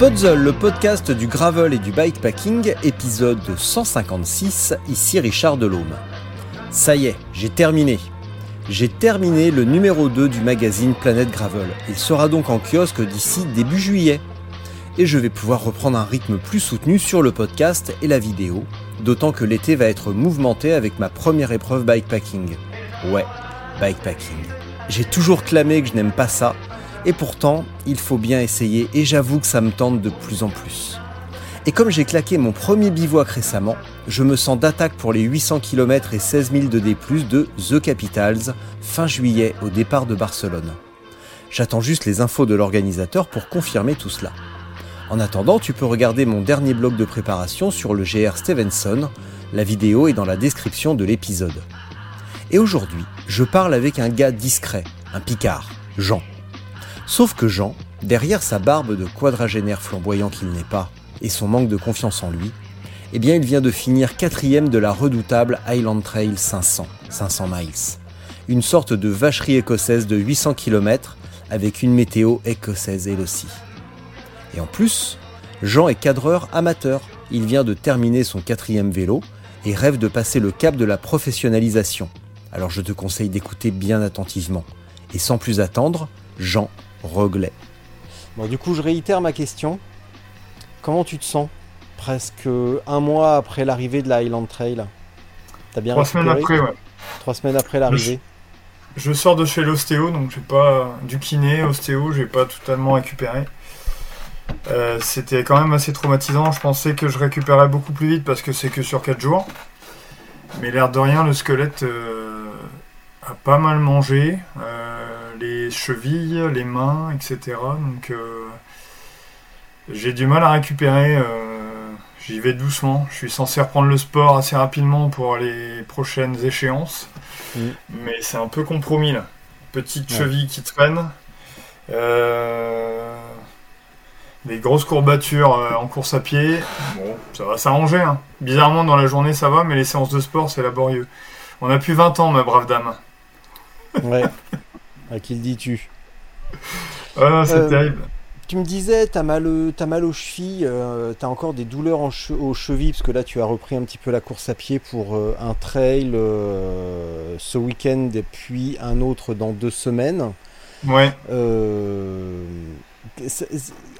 Puzzle, le podcast du gravel et du bikepacking, épisode 156, ici Richard Delhomme. Ça y est, j'ai terminé. J'ai terminé le numéro 2 du magazine Planète Gravel. Il sera donc en kiosque d'ici début juillet. Et je vais pouvoir reprendre un rythme plus soutenu sur le podcast et la vidéo, d'autant que l'été va être mouvementé avec ma première épreuve bikepacking. Ouais, bikepacking. J'ai toujours clamé que je n'aime pas ça, et pourtant, il faut bien essayer et j'avoue que ça me tente de plus en plus. Et comme j'ai claqué mon premier bivouac récemment, je me sens d'attaque pour les 800 km et 16 000 de D+, de The Capitals, fin juillet au départ de Barcelone. J'attends juste les infos de l'organisateur pour confirmer tout cela. En attendant, tu peux regarder mon dernier blog de préparation sur le GR Stevenson, la vidéo est dans la description de l'épisode. Et aujourd'hui, je parle avec un gars discret, un picard, Jean. Sauf que Jean, derrière sa barbe de quadragénaire flamboyant qu'il n'est pas, et son manque de confiance en lui, eh bien il vient de finir quatrième de la redoutable Highland Trail 500, 500 miles. Une sorte de vacherie écossaise de 800 km avec une météo écossaise elle aussi. Et en plus, Jean est cadreur amateur. Il vient de terminer son quatrième vélo et rêve de passer le cap de la professionnalisation. Alors je te conseille d'écouter bien attentivement. Et sans plus attendre, Jean Roglet. Bon, du coup, je réitère ma question. Comment tu te sens presque un mois après l'arrivée de la Highland Trail? T'as bien Trois semaines après, ouais. Trois semaines après l'arrivée? Je, sors de chez l'ostéo, donc j'ai pas du kiné, ostéo, j'ai pas totalement récupéré. Euh, c'était quand même assez traumatisant. Je pensais que je récupérais beaucoup plus vite parce que c'est que sur 4 jours. Mais l'air de rien, le squelette euh, a pas mal mangé. Euh, les chevilles, les mains, etc. Donc euh, j'ai du mal à récupérer. Euh, j'y vais doucement. Je suis censé reprendre le sport assez rapidement pour les prochaines échéances. Mm. Mais c'est un peu compromis là. Petite cheville qui traîne. Euh, des grosses courbatures en course à pied. Bon, ça va s'arranger. Hein. Bizarrement, dans la journée, ça va, mais les séances de sport, c'est laborieux. On a plus 20 ans, ma brave dame. Ouais. À qui le dis-tu Ah, c'est euh, terrible. Tu me disais, t'as mal, as mal aux chevilles, euh, t'as encore des douleurs aux chevilles, parce que là tu as repris un petit peu la course à pied pour euh, un trail ce week-end et puis un autre dans deux semaines. Ouais.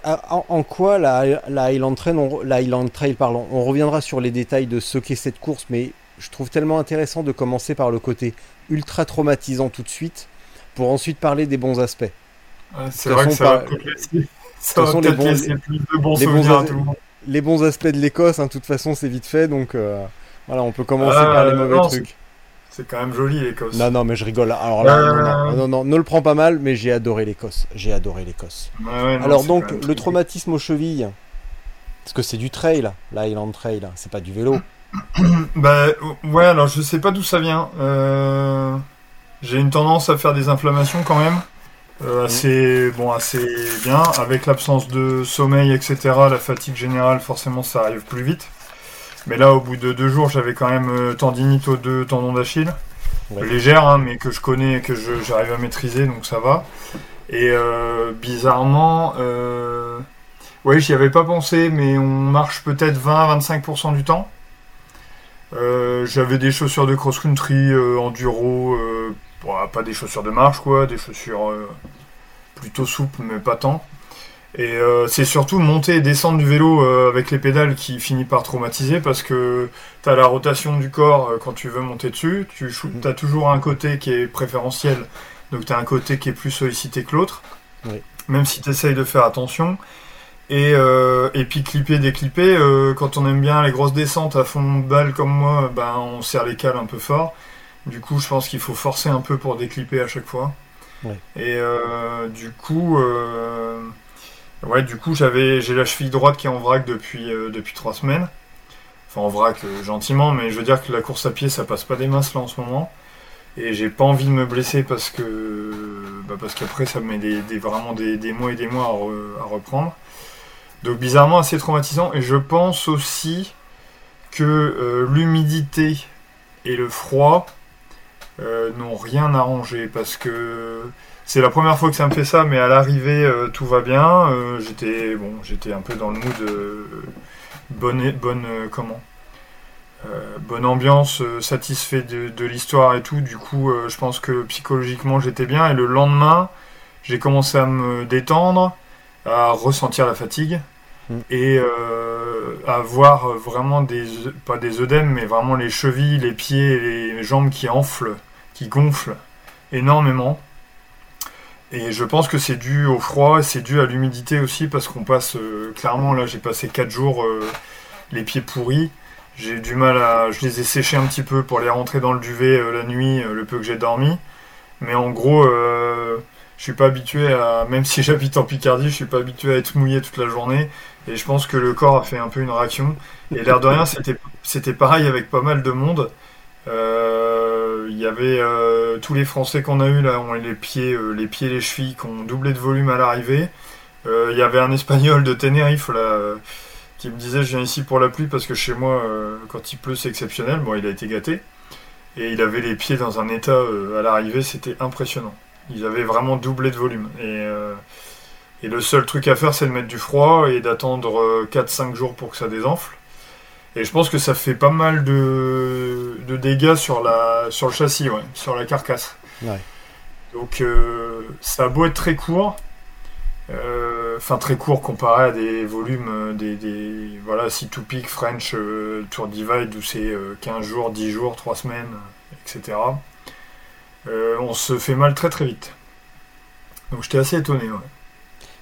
En, quoi la, la, Highland Trail, on, la Highland Trail pardon, on reviendra sur les détails de ce qu'est cette course, mais je trouve tellement intéressant de commencer par le côté ultra traumatisant tout de suite pour ensuite parler des bons aspects. c'est vrai que ça va ça va les bons, plus de bons souvenirs à tout le monde. Les bons aspects de l'Écosse, hein, de toute façon, c'est vite fait, donc euh, voilà, on peut commencer par les euh, mauvais trucs. C'est quand même joli l'Écosse. Non, non, mais je rigole. Alors là, euh, non, non, ne le prends pas mal, mais j'ai adoré l'Écosse. J'ai adoré l'Écosse. Alors donc, le traumatisme aux chevilles, parce que c'est du trail, la Highland Trail, c'est pas du vélo. bah ouais, alors je sais pas d'où ça vient. Euh... J'ai une tendance à faire des inflammations quand même. Euh, assez, bon, assez bien. Avec l'absence de sommeil, etc., la fatigue générale, forcément, ça arrive plus vite. Mais là, au bout de deux jours, j'avais quand même euh, tendinite aux deux tendons d'Achille. Légère, hein, mais que je connais et que j'arrive à maîtriser, donc ça va. Et euh, bizarrement, euh, oui, j'y avais pas pensé, mais on marche peut-être 20-25% du temps. j'avais des chaussures de cross-country, enduro, pas des chaussures de marche, quoi, des chaussures euh, plutôt souples, mais pas tant. Et euh, c'est surtout monter et descendre du vélo euh, avec les pédales qui finit par traumatiser parce que tu as la rotation du corps quand tu veux monter dessus. Tu mm. as toujours un côté qui est préférentiel, donc tu as un côté qui est plus sollicité que l'autre. même si tu essayes de faire attention. Et, et puis clipper, déclipper, quand on aime bien les grosses descentes à fond de balle comme moi, ben, on serre les cales un peu fort. Du coup, je pense qu'il faut forcer un peu pour déclipper à chaque fois. Ouais. Et euh, du coup, euh, ouais, du coup, j'avais, j'ai la cheville droite qui est en vrac depuis euh, depuis trois semaines. Enfin, en vrac gentiment, mais je veux dire que la course à pied, ça passe pas des masses là en ce moment. Et j'ai pas envie de me blesser parce que, bah, parce qu'après, ça me met des, des- vraiment des, des mois et des mois à, re- à reprendre. Donc bizarrement assez traumatisant. Et je pense aussi que l'humidité et le froid euh, n'ont rien arrangé parce que c'est la première fois que ça me fait ça, mais à l'arrivée euh, tout va bien. Euh, j'étais bon, j'étais un peu dans le mood bonne bonne comment bonne ambiance, satisfait de, de l'histoire et tout. Du coup, je pense que psychologiquement j'étais bien. Et le lendemain, j'ai commencé à me détendre, à ressentir la fatigue Mm. et euh, à voir vraiment des pas des œdèmes, mais vraiment les chevilles, les pieds, et les jambes qui enflent, qui gonflent énormément. Et je pense que c'est dû au froid, c'est dû à l'humidité aussi, parce qu'on passe euh, clairement là, j'ai passé 4 jours euh, les pieds pourris. J'ai du mal à. Je les ai séchés un petit peu pour les rentrer dans le duvet euh, la nuit, le peu que j'ai dormi. Mais en gros, je suis pas habitué à. Même si j'habite en Picardie, je suis pas habitué à être mouillé toute la journée. Et je pense que le corps a fait un peu une réaction. Et l'air de rien, c'était c'était pareil avec pas mal de monde. Euh, Il y avait euh, tous les Français qu'on a eu là, ont les pieds, euh, les pieds, les chevilles, qui ont doublé de volume à l'arrivée. Il y avait un Espagnol de Tenerife là, qui me disait je viens ici pour la pluie parce que chez moi quand il pleut c'est exceptionnel. Bon, il a été gâté et il avait les pieds dans un état à l'arrivée, c'était impressionnant. Ils avaient vraiment doublé de volume et le seul truc à faire c'est de mettre du froid et d'attendre euh, 4-5 jours pour que ça désenfle. Et je pense que ça fait pas mal de, de dégâts sur, la, sur le châssis, ouais, sur la carcasse. Ouais. Donc euh, ça a beau être très court, euh, enfin très court comparé à des volumes, euh, des, des voilà, C2 Peak, French, euh, Tour Divide où c'est euh, 15 jours, 10 jours, 3 semaines, etc. On se fait mal très très vite. Donc j'étais assez étonné. Ouais.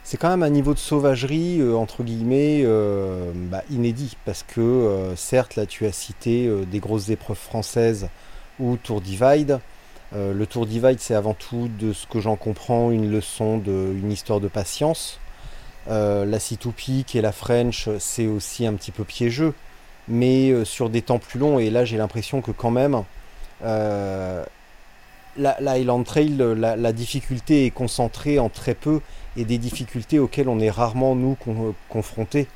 C'est quand même un niveau de sauvagerie, euh, entre guillemets, euh, bah, inédit. Parce que, euh, certes, là, tu as cité des grosses épreuves françaises ou Tour Divide. Le Tour Divide, c'est avant tout, de ce que j'en comprends, une leçon, de, une histoire de patience. La C2 Peak et la French, c'est aussi un petit peu piégeux. Mais sur des temps plus longs, et là, j'ai l'impression que quand même, la, la Highland Trail, la difficulté est concentrée en très peu et des difficultés auxquelles on est rarement nous con- confrontés.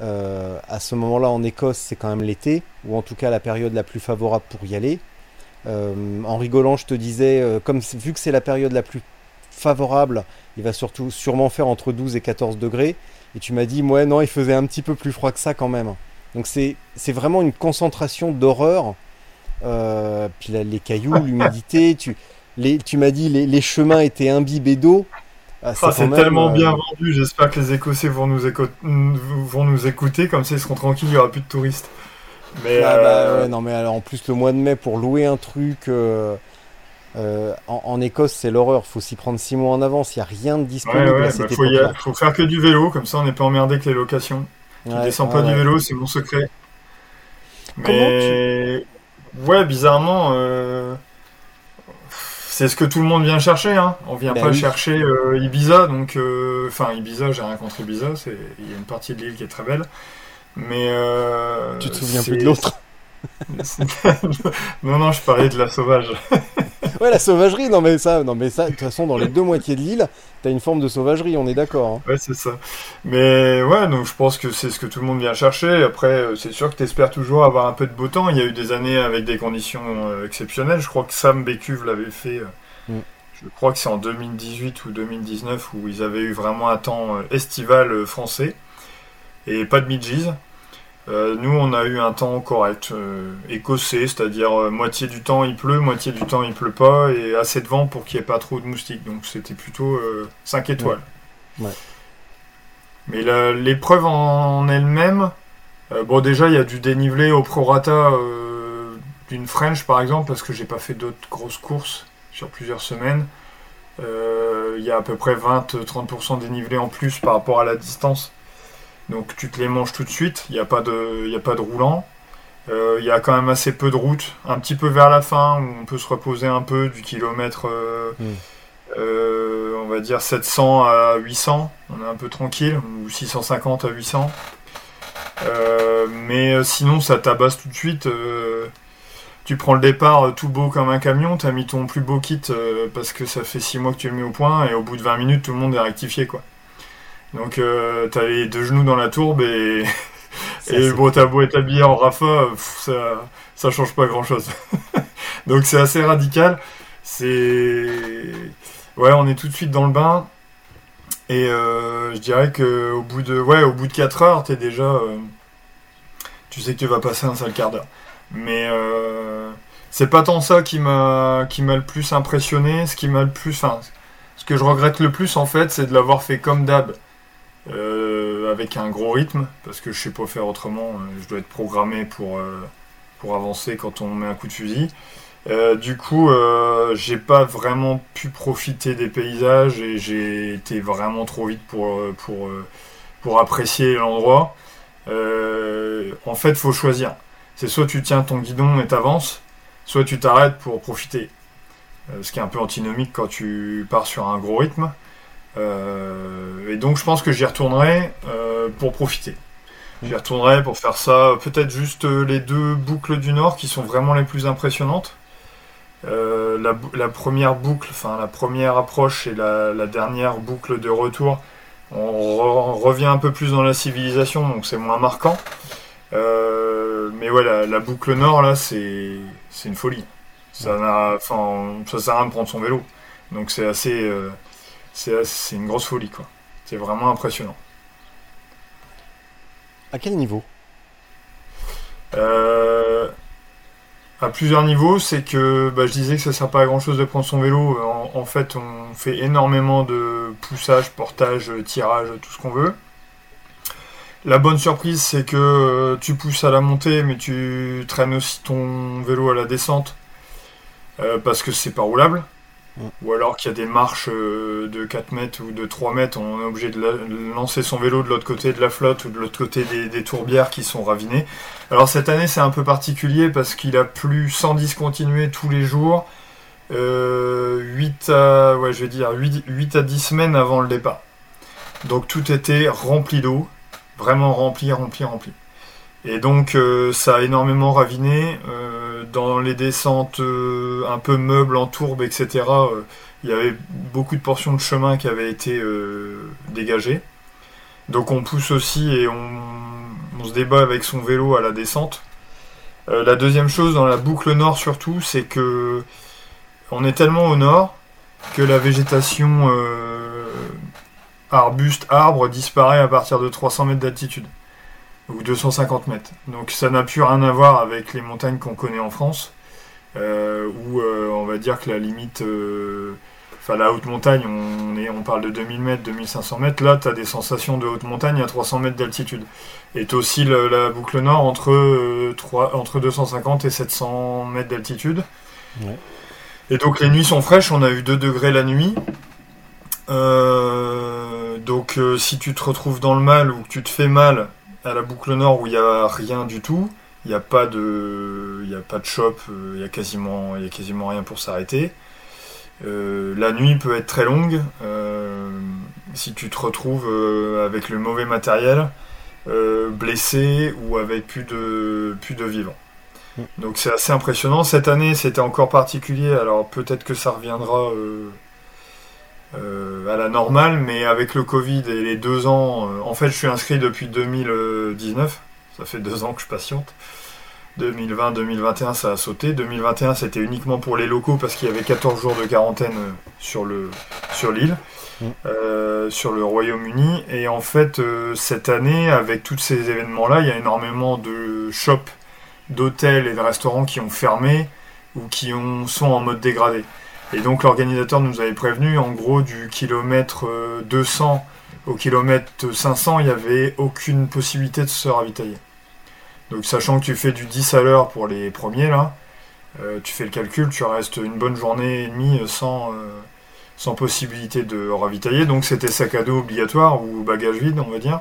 Euh, à ce moment-là en Écosse, c'est quand même l'été, ou en tout cas la période la plus favorable pour y aller. Euh, en rigolant, je te disais, euh, vu que c'est la période la plus favorable, il va surtout sûrement faire entre 12 et 14 degrés. Et tu m'as dit, ouais, non, il faisait un petit peu plus froid que ça quand même. Donc c'est vraiment une concentration d'horreur. Puis les cailloux, l'humidité, tu, m'as dit les chemins étaient imbibés d'eau. Ah, Ah, c'est tellement euh, bien vendu, j'espère que les Écossais vont nous, éco- vont nous écouter, comme ça ils seront tranquilles, il n'y aura plus de touristes. Mais Ah bah euh, ouais, non mais alors en plus le mois de mai pour louer un truc euh, euh, en, en Écosse c'est l'horreur, faut s'y prendre six mois en avance, il n'y a rien de ouais, disponible ouais, à bah, faut, y faire que du vélo, comme ça on n'est pas emmerdé que les locations. Tu Ouais, descends ouais, pas ouais. du vélo, c'est mon secret. Comment Mais ouais, bizarrement, euh, c'est ce que tout le monde vient chercher. Hein. On vient Bah pas oui. chercher euh, Ibiza, donc euh, enfin Ibiza, j'ai rien contre Ibiza, c'est il y a une partie de l'île qui est très belle. Mais euh, Tu te souviens plus de l'autre non, non, je parlais de la sauvage. Ouais la sauvagerie, non mais ça, non mais ça, de toute façon dans les deux moitiés de l'île, t'as une forme de sauvagerie, on est d'accord. hein. Ouais, c'est ça. Mais ouais, donc je pense que c'est ce que tout le monde vient chercher. Après, euh, c'est sûr que tu espères toujours avoir un peu de beau temps. Il y a eu des années avec des conditions euh, exceptionnelles. Je crois que Sam Bécuve l'avait fait. euh, Mm. Je crois que c'est en 2018 ou 2019 où ils avaient eu vraiment un temps estival français et pas de midges. Euh, nous, on a eu un temps correct, euh, écossais, c'est-à-dire euh, moitié du temps il pleut, moitié du temps il pleut pas, et assez de vent pour qu'il n'y ait pas trop de moustiques. Donc c'était plutôt 5 étoiles. Ouais. Mais l'épreuve en elle-même, euh, bon déjà il y a du dénivelé au prorata euh, d'une French par exemple, parce que j'ai pas fait d'autres grosses courses sur plusieurs semaines. il y a à peu près 20-30% dénivelé en plus par rapport à la distance. Donc tu te les manges tout de suite, il n'y a, pas de, a pas de roulant. Il y a quand même assez peu de route, un petit peu vers la fin où on peut se reposer un peu du kilomètre, mm. on va dire 700 à 800, on est un peu tranquille, ou 650 à 800. mais sinon ça tabasse tout de suite tu prends le départ euh, tout beau comme un camion, tu as mis ton plus beau kit euh, parce que ça fait 6 mois que tu le mets au point et au bout de 20 minutes tout le monde est rectifié quoi. Donc euh, t'as les deux genoux dans la tourbe et, et bon t'as beau être habillé en Rafa, ça, ça change pas grand chose. Donc c'est assez radical. C'est ouais on est tout de suite dans le bain et je dirais que au bout de ouais au bout de 4 heures t'es déjà tu sais que tu vas passer un sale quart d'heure. Mais euh, c'est pas tant ça qui m'a qui m'a le plus impressionné. Ce qui m'a le plus, enfin, ce que je regrette le plus en fait, c'est de l'avoir fait comme d'hab, euh, avec un gros rythme, parce que je sais pas faire autrement. Euh, je dois être programmé pour pour avancer quand on met un coup de fusil. du coup, j'ai pas vraiment pu profiter des paysages et j'ai été vraiment trop vite pour pour pour apprécier l'endroit. en fait, faut choisir c'est soit tu tiens ton guidon et t'avances, soit tu t'arrêtes pour profiter. Euh, ce qui est un peu antinomique quand tu pars sur un gros rythme. Euh, et donc je pense que j'y retournerai euh, pour profiter. J'y retournerai pour faire ça, peut-être juste les deux boucles du Nord qui sont vraiment les plus impressionnantes. La, première boucle, enfin la première approche et la, dernière boucle de retour, on, revient un peu plus dans la civilisation, donc c'est moins marquant. Euh, mais voilà, la, boucle nord, là, c'est une folie. Ça n'a, enfin, ça sert à rien de prendre son vélo. Donc c'est assez, euh, c'est une grosse folie, quoi. C'est vraiment impressionnant. À quel niveau? Euh, À plusieurs niveaux. C'est que bah, je disais que ça sert pas à grand chose de prendre son vélo. En, en fait, on fait énormément de poussage, portage, tirage, tout ce qu'on veut. La bonne surprise, c'est que euh, tu pousses à la montée, mais tu traînes aussi ton vélo à la descente euh, parce que c'est pas roulable. Ou alors qu'il y a des marches euh, de 4 mètres ou de 3 mètres, on est obligé de, lancer son vélo de l'autre côté de la flotte ou de l'autre côté des, tourbières qui sont ravinées. Alors cette année, c'est un peu particulier parce qu'il a plu sans discontinuer tous les jours. 8 ouais, je vais dire 8 à 10 semaines avant le départ. Donc tout était rempli d'eau vraiment rempli, rempli, rempli. Et donc euh, ça a énormément raviné. Euh, dans les descentes euh, un peu meubles en tourbe, etc., il y avait beaucoup de portions de chemin qui avaient été dégagées. Donc on pousse aussi et on, se débat avec son vélo à la descente. la deuxième chose dans la boucle nord surtout, c'est que on est tellement au nord que la végétation arbuste, arbre disparaît à partir de 300 mètres d'altitude ou 250 mètres. Donc ça n'a plus rien à voir avec les montagnes qu'on connaît en France, euh, où euh, on va dire que la limite, euh, enfin la haute montagne, on, est, on parle de 2000 mètres, 2500 mètres, là tu as des sensations de haute montagne à 300 mètres d'altitude. Et tu aussi la boucle nord entre, 3, entre 250 et 700 mètres d'altitude. Et donc les nuits sont fraîches, on a eu 2 degrés la nuit. Donc si tu te retrouves dans le mal ou que tu te fais mal à la boucle nord où il n'y a rien du tout, il n'y a pas de, il a pas de shop, euh, il y a quasiment, il y a quasiment rien pour s'arrêter. la nuit peut être très longue si tu te retrouves avec le mauvais matériel, blessé ou avec plus de, plus de vivants. Mm. Donc c'est assez impressionnant. Cette année, c'était encore particulier. Alors peut-être que ça reviendra euh, à la normale, mais avec le Covid et les deux ans, euh, en fait, je suis inscrit depuis 2019. Ça fait deux ans que je patiente. 2020-2021, ça a sauté. 2021, c'était uniquement pour les locaux parce qu'il y avait 14 jours de quarantaine euh, sur le sur l'île, mm. sur le Royaume-Uni. Et en fait, cette année, avec tous ces événements-là, il y a énormément de shops, d'hôtels et de restaurants qui ont fermé ou qui ont, sont en mode dégradé. Et donc l'organisateur nous avait prévenu, en gros, du kilomètre 200 euh, au kilomètre 500, il n'y avait aucune possibilité de se ravitailler. Donc sachant que tu fais du 10 à l'heure pour les premiers, là, euh, tu fais le calcul, tu restes une bonne journée et demie sans, euh, sans possibilité de ravitailler. Donc c'était sac à dos obligatoire ou bagage vide, on va dire.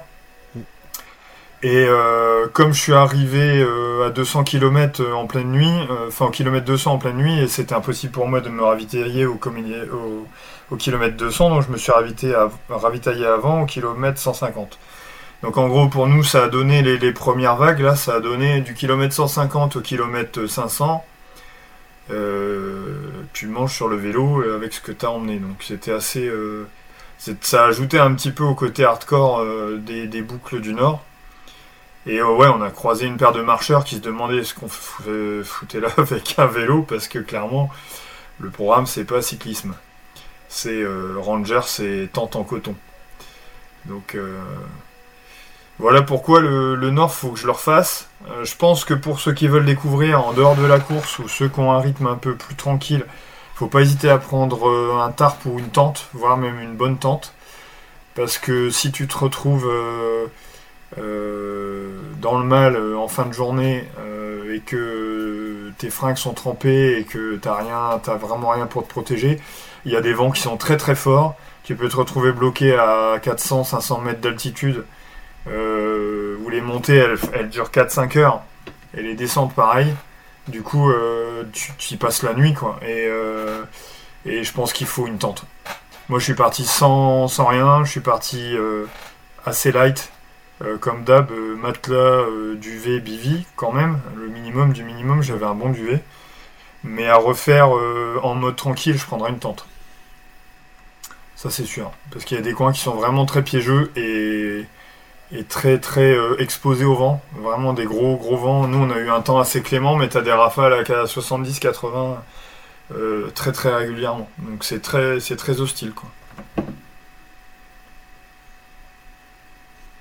Et euh, comme je suis arrivé euh, à 200 km en pleine nuit, euh, enfin au kilomètre 200 en pleine nuit, et c'était impossible pour moi de me ravitailler au, au, au kilomètre 200, donc je me suis ravitaillé, avant au kilomètre 150. Donc en gros pour nous ça a donné les, premières vagues, là ça a donné du kilomètre 150 au kilomètre 500. Euh, tu manges sur le vélo avec ce que tu as emmené. Donc c'était assez... euh, ça a ajouté un petit peu au côté hardcore euh, des boucles du Nord. Et euh, ouais, on a croisé une paire de marcheurs qui se demandaient ce qu'on euh, foutait là avec un vélo, parce que clairement, le programme, c'est pas cyclisme. C'est euh, Ranger, c'est tente en coton. Donc voilà pourquoi le, le Nord, faut que je le refasse. Je pense que pour ceux qui veulent découvrir en dehors de la course, ou ceux qui ont un rythme un peu plus tranquille, faut pas hésiter à prendre un tarp ou une tente, voire même une bonne tente. Parce que si tu te retrouves... euh, dans le mal euh, en fin de journée euh, et que tes fringues sont trempées et que t'as rien, t'as vraiment rien pour te protéger, il y a des vents qui sont très très forts. Tu peux te retrouver bloqué à 400-500 mètres d'altitude où les montées elles, durent 4-5 heures et les descentes pareil. Du coup, tu, y passes la nuit quoi. Et, je pense qu'il faut une tente. Moi, je suis parti sans, rien. Je suis parti assez light. Euh, comme d'hab, euh, matelas, euh, duvet, bivy, quand même, le minimum du minimum, j'avais un bon duvet. Mais à refaire en mode tranquille, je prendrais une tente. Ça c'est sûr. Parce qu'il y a des coins qui sont vraiment très piégeux et, et très très exposés au vent. Vraiment des gros gros vents. Nous on a eu un temps assez clément, mais t'as des rafales à 70-80 euh, très très régulièrement. Donc c'est très, très hostile quoi.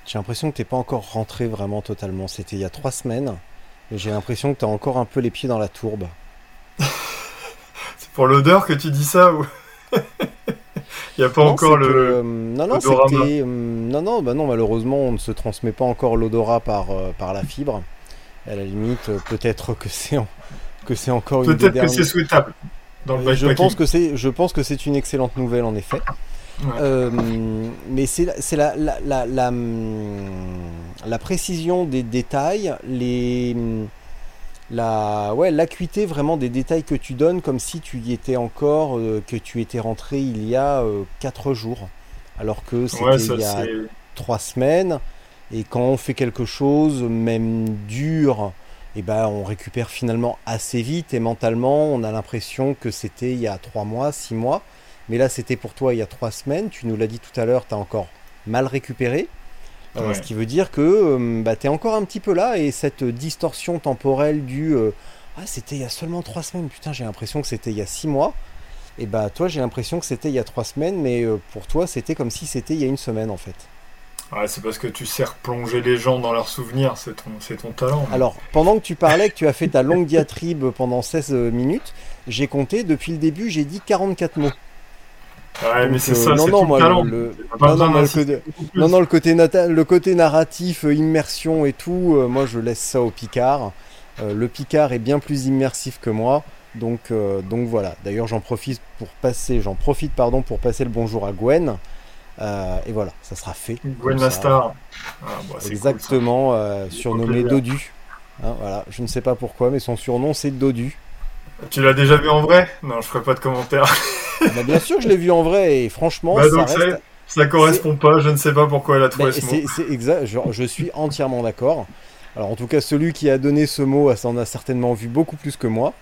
J'ai l'impression que t'es pas encore rentré vraiment totalement. C'était il y a trois semaines. Et j'ai l'impression que t'as encore un peu les pieds dans la tourbe. C'est pour l'odeur que tu dis ça ou? Il n'y a pas Non, encore que, le. euh, non, non, c'était. euh, non, non, bah non, malheureusement, on ne se transmet pas encore l'odorat par, euh, par la fibre. À la limite, peut-être que c'est en- que c'est encore une des Peut-être que dernières- c'est souhaitable dans le Je bikepacking. pense que c'est, je pense que c'est une excellente nouvelle en effet. Ouais. Euh, mais c'est, la- c'est la, la, la, la, hum, la précision des détails, les, hum, la, ouais, l'acuité vraiment des détails que tu donnes, comme si tu y étais encore, euh, que tu étais rentré il y a 4 jours, alors que c'était Ouais, il y a c'est. trois semaines. Et quand on fait quelque chose, même dur, et ben on récupère finalement assez vite. Et mentalement, on a l'impression que c'était il y a trois mois, six mois. Mais là, c'était pour toi il y a trois semaines. Tu nous l'as dit tout à l'heure, tu as encore mal récupéré. Euh, Ouais. Ce qui veut dire que euh, bah, tu es encore un petit peu là. Et cette distorsion temporelle du euh, Ah, c'était il y a seulement trois semaines. Putain, j'ai l'impression que c'était il y a six mois. Et bah, toi, j'ai l'impression que c'était il y a trois semaines. Mais euh, pour toi, c'était comme si c'était il y a une semaine en fait. Ouais, c'est parce que tu sais replonger les gens dans leurs souvenirs, c'est ton, c'est ton talent. Alors, pendant que tu parlais, que tu as fait ta longue diatribe pendant 16 minutes, j'ai compté, depuis le début, j'ai dit 44 mots. Ouais, mais Donc, c'est euh, ça, non, non, moi, le- non, non, le côté- le narratif, euh, immersion et tout, euh, moi je laisse ça au Picard. Euh, le Picard est bien plus immersif que moi, donc, euh, donc voilà. D'ailleurs, j'en profite pour passer, j'en profite pardon pour passer le bonjour à Gwen. Euh, et voilà, ça sera fait. Gwen ça. Mastar. Ah, bah, Exactement, euh, surnommé plaisir. Dodu. Hein, voilà, je ne sais pas pourquoi, mais son surnom c'est Dodu. Tu l'as déjà vu en vrai? Non, je ferai pas de commentaire. Bah, bien sûr que je l'ai vu en vrai et franchement, Bah, ça reste. Ça correspond pas, je ne sais pas pourquoi elle a trouvé Bah, ce mot. c'est exact, je, je suis entièrement d'accord. Alors en tout cas, celui qui a donné ce mot, ça en a certainement vu beaucoup plus que moi.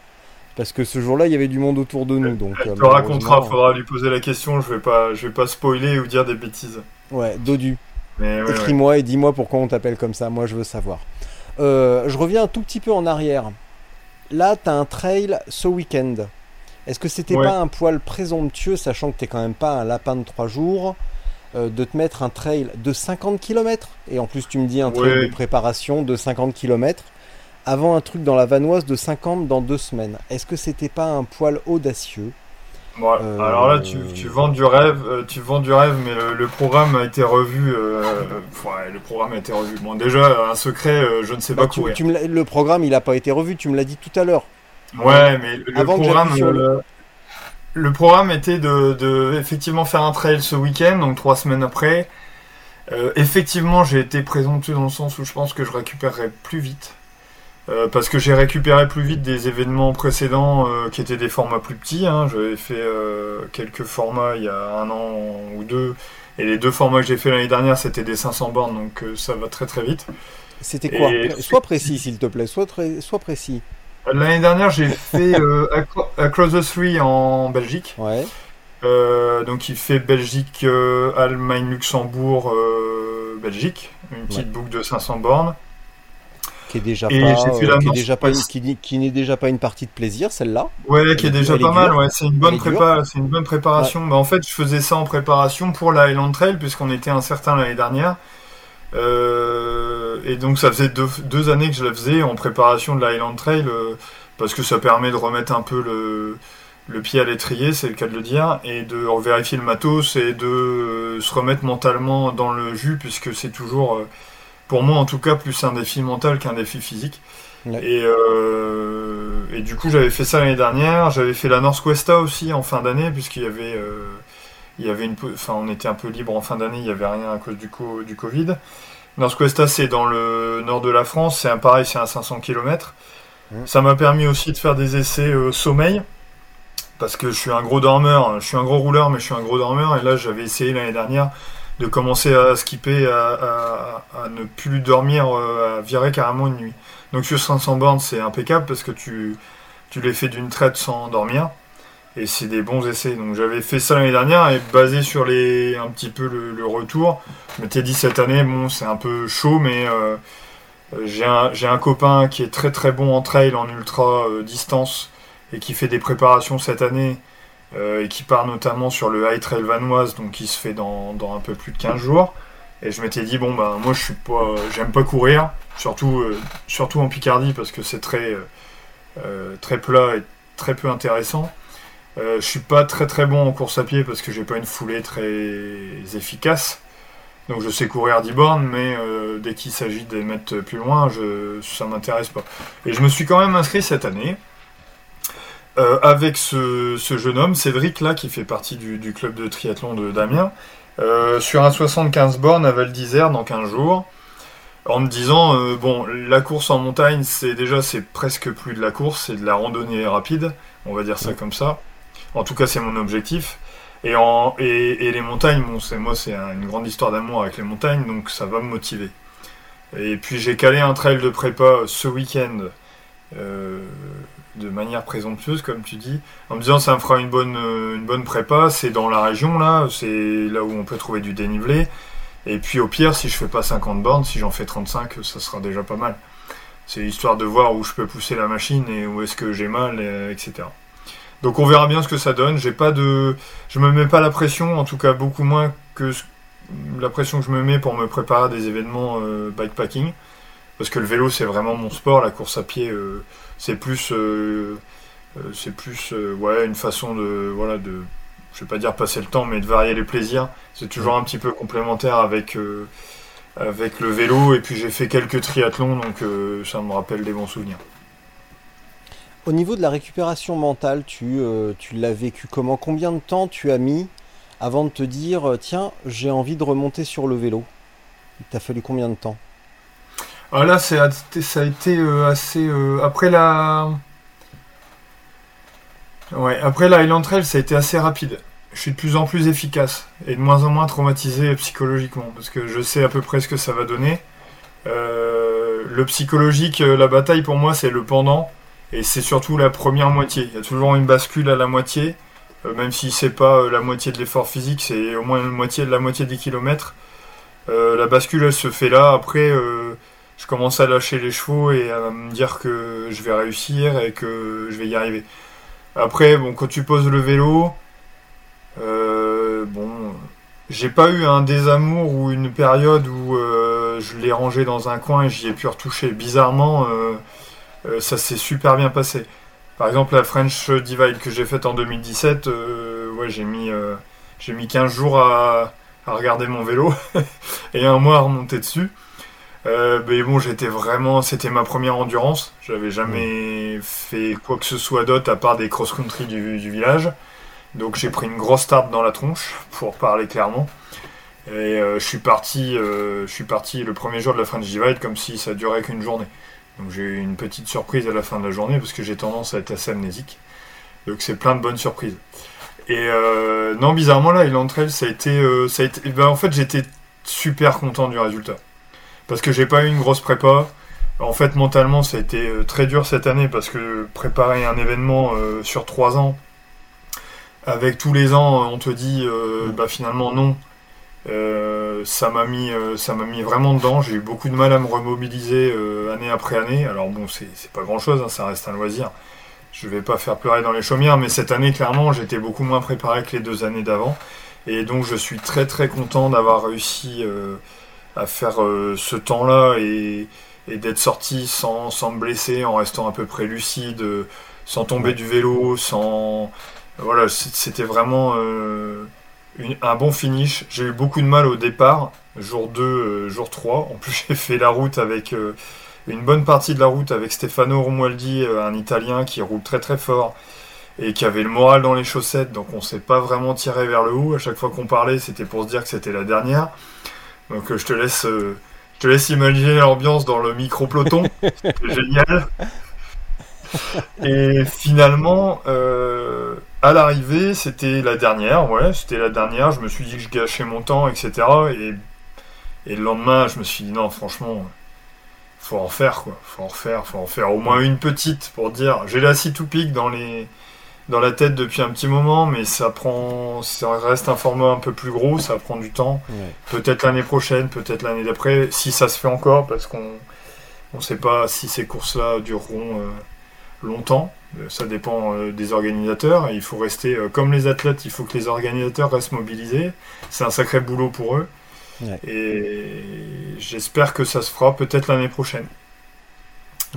Parce que ce jour-là, il y avait du monde autour de nous. Donc, Elle euh, te racontera, malheureusement, faudra lui poser la question, je vais pas, je vais pas spoiler ou dire des bêtises. Ouais, Dodu. Ouais. Écris-moi et dis-moi pourquoi on t'appelle comme ça. Moi, je veux savoir. Euh, je reviens un tout petit peu en arrière. Là, t'as un trail ce week-end. Est-ce que c'était Ouais. pas un poil présomptueux, sachant que t'es quand même pas un lapin de 3 jours, euh, de te mettre un trail de 50 km Et en plus, tu me dis un trail Ouais. de préparation de 50 km avant un truc dans la vanoise de 50 dans deux semaines. Est-ce que c'était pas un poil audacieux? Bon, Euh, Alors là, tu, tu vends du rêve, euh, tu vends du rêve, mais le, le programme a été revu. euh, ouais, le programme a été revu. Bon, déjà, un secret, je ne sais Bah, pas tu- courir. tu me l'as- Le programme, il a pas été revu, tu me l'as dit tout à l'heure. Ouais, mais le Avant programme, le- le programme était de, de effectivement faire un trail ce week-end, donc trois semaines après. Euh, effectivement, j'ai été présomptueux dans le sens où je pense que je récupérerai plus vite. Euh, parce que j'ai récupéré plus vite des événements précédents euh, qui étaient des formats plus petits. Hein. J'avais fait euh, quelques formats il y a un an ou deux. Et les deux formats que j'ai fait l'année dernière, c'était des 500 bornes, donc ça va très très vite. C'était quoi Et- Sois précis, s'il te plaît. Sois, très- sois précis. L'année dernière, j'ai fait Acro- Across the Three en Belgique. Ouais. Donc il fait Belgique, Allemagne, Luxembourg, Belgique. Une petite Ouais. boucle de 500 bornes. Qui est déjà Et pas, j'ai fait euh, la qui est North déjà pas une- West. qui, n'est- qui n'est déjà pas une partie de plaisir, celle-là. Ouais, qui est déjà est pas mal. Ouais, c'est une bonne prépa, c'est une bonne préparation. Bah, en fait, je faisais ça en préparation pour la Highland Trail puisqu'on était incertain l'année dernière. Euh, et donc ça faisait deux, deux années que je la faisais en préparation de la Highland Trail euh, parce que ça permet de remettre un peu le, le pied à l'étrier, c'est le cas de le dire, et de vérifier le matos et de euh, se remettre mentalement dans le jus puisque c'est toujours, pour moi en tout cas, plus un défi mental qu'un défi physique. Ouais. Et, euh, et du coup, j'avais fait ça l'année dernière. J'avais fait la Northwesta aussi en fin d'année, puisqu'il y avait, euh, il y avait une, enfin, on était un peu libre en fin d'année. Il y avait rien à cause du, co- du Covid. Northwesta, c'est dans le nord de la France. C'est un pareil, c'est un 500 km. Ça m'a permis aussi de faire des essais euh, sommeil, parce que je suis un gros dormeur. Je suis un gros rouleur, mais je suis un gros dormeur. Et là, j'avais essayé l'année dernière de commencer à skipper, à, ne plus dormir, euh, à virer carrément une nuit. Donc sur 500 bornes, c'est impeccable parce que tu, tu les fais d'une traite sans dormir. Et c'est des bons essais. Donc j'avais fait ça l'année dernière et basé sur les, un petit peu le, retour, je m'étais dit cette année, bon, c'est un peu chaud, mais euh, j'ai un, un copain qui est très très bon en trail, en ultra euh, distance et qui fait des préparations cette année et qui part notamment sur le High Trail Vanoise, donc qui se fait dans, dans un peu plus de 15 jours. Et je m'étais dit, bon, bah, moi, je suis pas, j'aime pas courir, surtout, euh, surtout en Picardie, parce que c'est très, euh, euh, très plat et très peu intéressant. Euh, je suis pas très très bon en course à pied parce que j'ai pas une foulée très efficace. Donc je sais courir 10 bornes, mais euh, dès qu'il s'agit de mettre plus loin, je, ça m'intéresse pas. Et je me suis quand même inscrit cette année euh, avec ce, jeune homme, Cédric, là, qui fait partie du, club de triathlon de Damien, euh, sur un 75 bornes à Val d'Isère dans 15 jours, en me disant, euh, bon, la course en montagne, c'est déjà, c'est presque plus de la course, c'est de la randonnée rapide, on va dire ça comme ça. En tout cas, c'est mon objectif. Et, les montagnes, moi, c'est un- une grande histoire d'amour avec les montagnes, donc ça va me motiver. Et puis j'ai calé un trail de prépa ce week-end de manière présomptueuse, comme tu dis, en me disant ça me fera une bonne, euh, une bonne prépa. C'est dans la région là, c'est là où on peut trouver du dénivelé. Et puis au pire, si je fais pas 50 bornes, si j'en fais 35, ça sera déjà pas mal. C'est histoire de voir où je peux pousser la machine et où est-ce que j'ai mal, et- etc. Donc on verra bien ce que ça donne. J'ai pas de, je me mets pas la pression, en tout cas beaucoup moins que la pression que je me mets pour me préparer des événements euh, bikepacking. Parce que le vélo c'est vraiment mon sport, la course à pied euh, c'est plus, euh, euh, c'est plus, euh, ouais, une façon de, voilà, de, je vais pas dire passer le temps, mais de varier les plaisirs. C'est toujours un petit peu complémentaire avec avec le vélo. Et puis j'ai fait quelques triathlons, donc euh, ça me rappelle des bons souvenirs. Au niveau de la récupération mentale, tu, euh, tu l'as vécu comment? Combien de temps tu as mis avant de te dire tiens, j'ai envie de remonter sur le vélo? Il t'a fallu combien de temps? Ah là, ça a été euh, assez. euh, après la. Ouais, après la Highland Trail, ça a été assez rapide. Je suis de plus en plus efficace et de moins en moins traumatisé psychologiquement parce que je sais à peu près ce que ça va donner. Euh, le psychologique, la bataille pour moi, c'est le pendant et c'est surtout la première moitié. Il y a toujours une bascule à la moitié, même si c'est pas la moitié de l'effort physique, c'est au moins une moitié de la moitié des kilomètres. La bascule, elle se fait là. Après, je commence à lâcher les chevaux et à me dire que je vais réussir et que je vais y arriver. Après, bon, quand tu poses le vélo, euh, bon, j'ai pas eu un désamour ou une période où euh, je l'ai rangé dans un coin et j'y ai pu retoucher. Bizarrement, euh, ça s'est super bien passé. Par exemple, la French Divide que j'ai faite en 2017, euh, ouais, j'ai mis, j'ai mis 15 jours à regarder mon vélo et un mois à remonter dessus. Euh, mais bon, j'étais vraiment, c'était ma première endurance. J'avais jamais fait quoi que ce soit d'autre à part des cross-country du, du village. Donc j'ai pris une grosse tarte dans la tronche, pour parler clairement. Et euh, je suis parti, euh, je suis parti le premier jour de la French Divide comme si ça durait qu'une journée. Donc j'ai eu une petite surprise à la fin de la journée parce que j'ai tendance à être assez amnésique. Donc c'est plein de bonnes surprises. Et euh, non, bizarrement là, il entre ça a été, ça a été, ben, en fait j'étais super content du résultat parce que j'ai pas eu une grosse prépa. En fait, mentalement, ça a été très dur cette année parce que préparer un événement sur trois ans, avec tous les ans, on te dit, bah finalement non, euh, ça m'a mis, euh, mis vraiment dedans. J'ai eu beaucoup de mal à me remobiliser euh, année après année. Alors bon, c'est pas grand chose, hein, ça reste un loisir. Je vais pas faire pleurer dans les chaumières, mais cette année, clairement, j'étais beaucoup moins préparé que les deux années d'avant. Et donc, je suis très très content d'avoir réussi à faire ce temps-là et, et d'être sorti sans, sans me blesser, en restant à peu près lucide, sans tomber du vélo, sans. Voilà, c'était vraiment un bon finish. J'ai eu beaucoup de mal au départ, jour 2, euh, jour 3. En plus, j'ai fait la route avec euh, une bonne partie de la route avec Stefano Romualdi, euh, un Italien qui roule très très fort et qui avait le moral dans les chaussettes. Donc, on s'est pas vraiment tiré vers le haut. À chaque fois qu'on parlait, c'était pour se dire que c'était la dernière. Donc, je te laisse. je te laisse imaginer l'ambiance dans le micro-peloton. C'était génial. Et finalement, à l'arrivée, c'était la dernière, ouais, c'était la dernière. Je me suis dit que je gâchais mon temps, etc. Et, et le lendemain, je me suis dit non, franchement, faut en faire, quoi. Faut en faire, faut en faire au moins une petite pour dire. J'ai la pic dans les dans la tête depuis un petit moment, mais ça prend, ça reste un format un peu plus gros, ça prend du temps. Peut-être l'année prochaine, peut-être l'année d'après, si ça se fait encore, parce qu'on on sait pas si ces courses-là dureront euh, longtemps. Euh, ça dépend euh, des organisateurs. Il faut rester, euh, comme les athlètes, il faut que les organisateurs restent mobilisés. C'est un sacré boulot pour eux. Et j'espère que ça se fera peut-être l'année prochaine.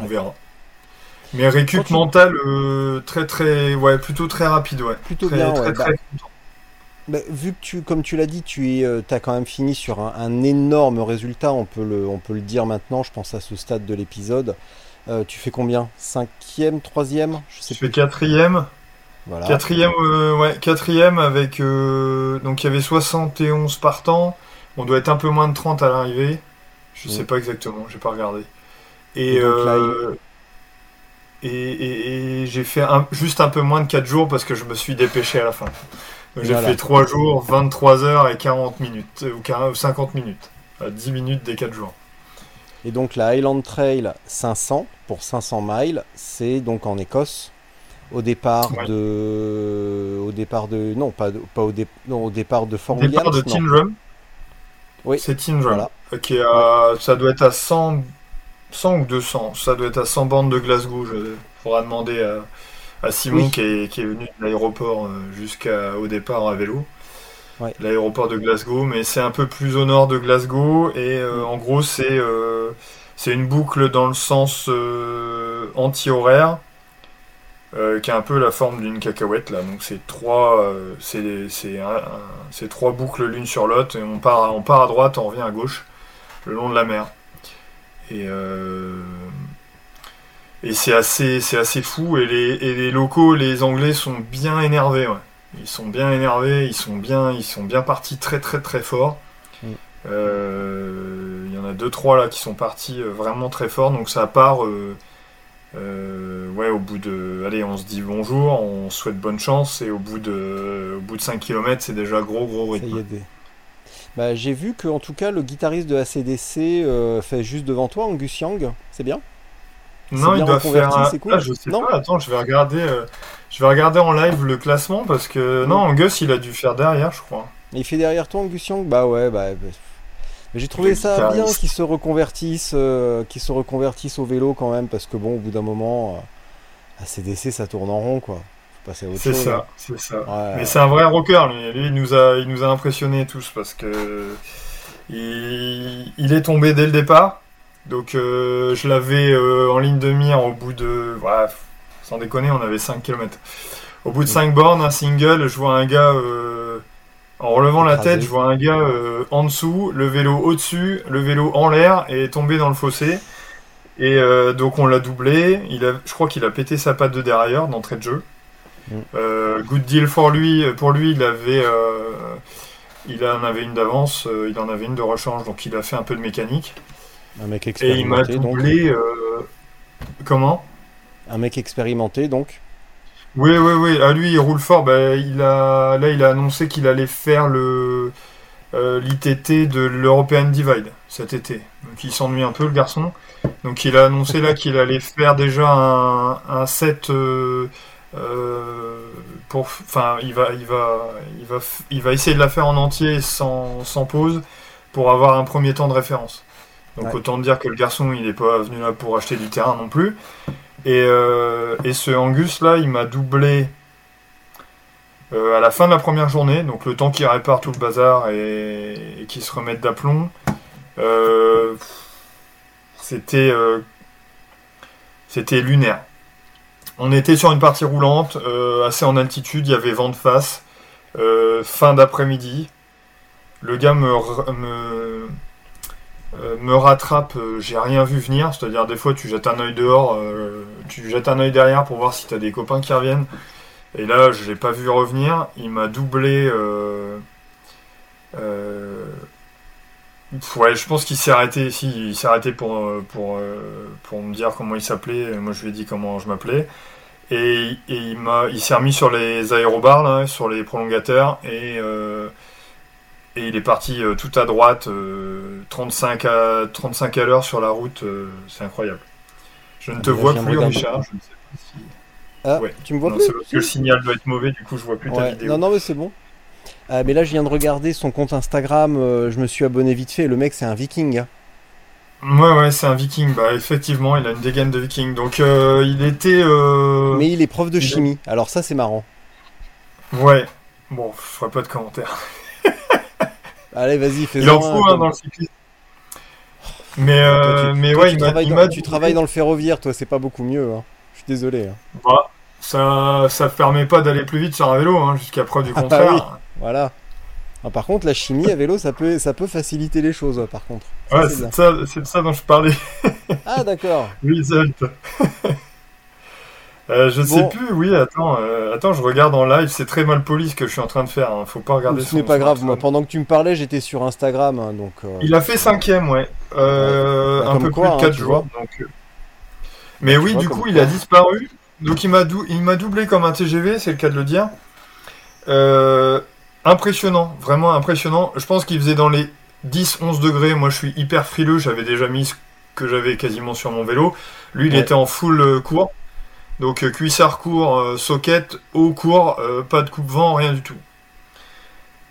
On verra. Mais récup mental très très ouais plutôt très rapide ouais. Plutôt bien très, bah, bah, vu que tu comme tu l'as dit tu es as quand même fini sur un, un, énorme résultat on peut le on peut le dire maintenant je pense à ce stade de l'épisode euh, tu fais combien? Cinquième, troisième? Je sais fais quatrième. Voilà. Quatrième, euh, ouais, quatrième avec. Euh, donc il y avait 71 partants. On doit être un peu moins de 30 à l'arrivée. Je sais mm. pas exactement, j'ai pas regardé. Et, et, j'ai fait juste un peu moins de 4 jours parce que je me suis dépêché à la fin. J'ai fait 3 jours, 23 heures et 40 minutes, ou 50 minutes. 10 minutes des 4 jours. Et donc la Highland Trail 500 pour 500 miles, c'est donc en Écosse au départ de au départ de non pas pas au, au départ de Fort Au départ de Tindrum. Oui. C'est Tindrum. ça doit être à 100 100 ou 200, ça doit être à 100 bandes de Glasgow, je faudra demander à, Simon qui, est, qui, est, venu de l'aéroport euh, jusqu'au départ à vélo l'aéroport de Glasgow, mais c'est un peu plus au nord de Glasgow et euh, mm. en gros c'est euh, c'est une boucle dans le sens euh, anti-horaire qui a un peu la forme d'une cacahuète là. Donc c'est trois c'est trois boucles l'une sur l'autre et on part on part à droite, on revient à gauche le long de la mer. Et et c'est assez c'est assez fou et les, et les locaux les anglais sont bien énervés ouais. Ils sont bien énervés, ils sont bien, ils sont bien partis très très très fort. Mm. Euh, il y en a deux trois là qui sont partis euh, vraiment très fort, donc ça part. Euh, ouais, au bout de, allez, on se dit bonjour, on souhaite bonne chance et au bout de, au bout de 5 km, c'est déjà gros gros rythme. Bah, j'ai vu que en tout cas le guitariste de ACDC fait juste devant toi, Angus Young, c'est bien? Non, il doit faire. Un... Cool. Ah, je sais pas. Attends, je vais regarder. Euh, je vais regarder en live le classement parce que non, Angus, il a dû faire derrière, je crois. Il fait derrière toi, Angus Young? Bah ouais, bah. bah j'ai trouvé ça bien qu'ils se reconvertissent, euh, qu'ils se reconvertissent au vélo quand même, parce que bon, au bout d'un moment, euh, à CDC, ça tourne en rond, quoi. Faut passer à autre chose. C'est ça, c'est ça. Mais c'est un vrai rocker, lui. Lui, il nous a, il nous a impressionnés tous parce que il, il est tombé dès le départ. Donc euh, je l'avais euh, en ligne de mire au bout de... sans déconner, on avait 5 km. Au bout de 5 bornes, un single, je vois un gars... Euh, en relevant la tête, je vois un gars en dessous, le vélo au-dessus, le vélo en l'air et tombé dans le fossé. Et donc on l'a doublé. Il a, je crois qu'il a pété sa patte de derrière d'entrée de jeu. Euh, good deal pour lui. Pour lui, il avait, euh, il en avait une d'avance, euh, il en avait une de rechange, donc il a fait un peu de mécanique. Un mec Et il m'a expérimenté, donc. doublé. comment? Un mec expérimenté, donc. Oui, oui, oui. À lui, il roule fort. Bah, il a, là, il a annoncé qu'il allait faire le l'ITT de l'European Divide cet été. Donc, il s'ennuie un peu, le garçon. Donc, il a annoncé là qu'il allait faire déjà un, un set. euh, pour, enfin, il va, il va, il va, il va essayer de la faire en entier sans, sans pause pour avoir un premier temps de référence. Donc, Ouais. autant dire que le garçon, il n'est pas venu là pour acheter du terrain non plus. Et, euh, et ce Angus là, il m'a doublé euh, à la fin de la première journée, donc le temps qu'il répare tout le bazar et, et qu'il se remette d'aplomb. Euh, c'était euh, c'était lunaire. On était sur une partie roulante, euh, assez en altitude, il y avait vent de face, euh, fin d'après-midi. Le gars me, euh, rattrape, j'ai rien vu venir, c'est-à-dire des fois tu jettes un œil dehors, tu jettes un œil derrière pour voir si tu as des copains qui reviennent. Et là, je l'ai pas vu revenir, il m'a doublé. Ouais, je pense qu'il s'est arrêté. Si, il s'est arrêté pour, euh, pour, euh, pour me dire comment il s'appelait. Moi, je lui ai dit comment je m'appelais. Et, et il m'a, il s'est remis sur les aérobars, là, sur les prolongateurs, et, euh, et il est parti euh, tout à droite, euh, 35 à, 35 à l'heure sur la route, euh, c'est incroyable. Je ne te Ah, vois plus. Richard. Je ne sais pas si... Ah, Ouais. tu me vois Non, plus c'est parce que le signal doit être mauvais, du coup, je vois plus ta vidéo. Non, non, mais c'est bon. Ah, mais là, je viens de regarder son compte Instagram. euh, je me suis abonné vite fait. Le mec, c'est un viking. hein. Ouais, ouais, c'est un viking. Bah, effectivement, il a une dégaine de viking. Donc, euh, il était. euh, Mais il est prof de chimie. Alors, ça, c'est marrant. Ouais. Bon, je ferai pas de commentaires. Allez, vas-y, fais Il en faut hein, dans le cyclisme. Mais, euh, mais ouais, tu, il travailles il dans, tu travailles dans le ferroviaire, toi, c'est pas beaucoup mieux. hein. Je suis désolé. hein. Bah, ça, ça permet pas d'aller plus vite sur un vélo, hein, jusqu'à preuve du Ah, contraire. oui. Voilà. Ah, par contre, la chimie à vélo, ça peut, ça peut faciliter les choses, par contre. Ça, Ouais, c'est ça, de ça dont je parlais. Ah, d'accord. Result. Euh, je sais Bon. plus, oui, attends, euh, attends, je regarde en live, c'est très mal poli ce que je suis en train de faire, hein, faut pas regarder Ce n'est pas grave. Moi, pendant que tu me parlais, j'étais sur Instagram, hein, donc. euh, Il a fait cinquième, ouais. Euh, Bah, un peu quoi, plus de hein, 4 tu jours. donc. Mais oui, vois, du coup, il a disparu. Donc il m'a dou- il m'a doublé comme un TGV, c'est le cas de le dire. Euh, impressionnant, vraiment impressionnant. Je pense qu'il faisait dans les 10-11 degrés. Moi, je suis hyper frileux. J'avais déjà mis ce que j'avais quasiment sur mon vélo. Lui, il Ouais. était en full euh, court. Donc euh, cuissard court, euh, socket, haut court, pas de coupe-vent, rien du tout.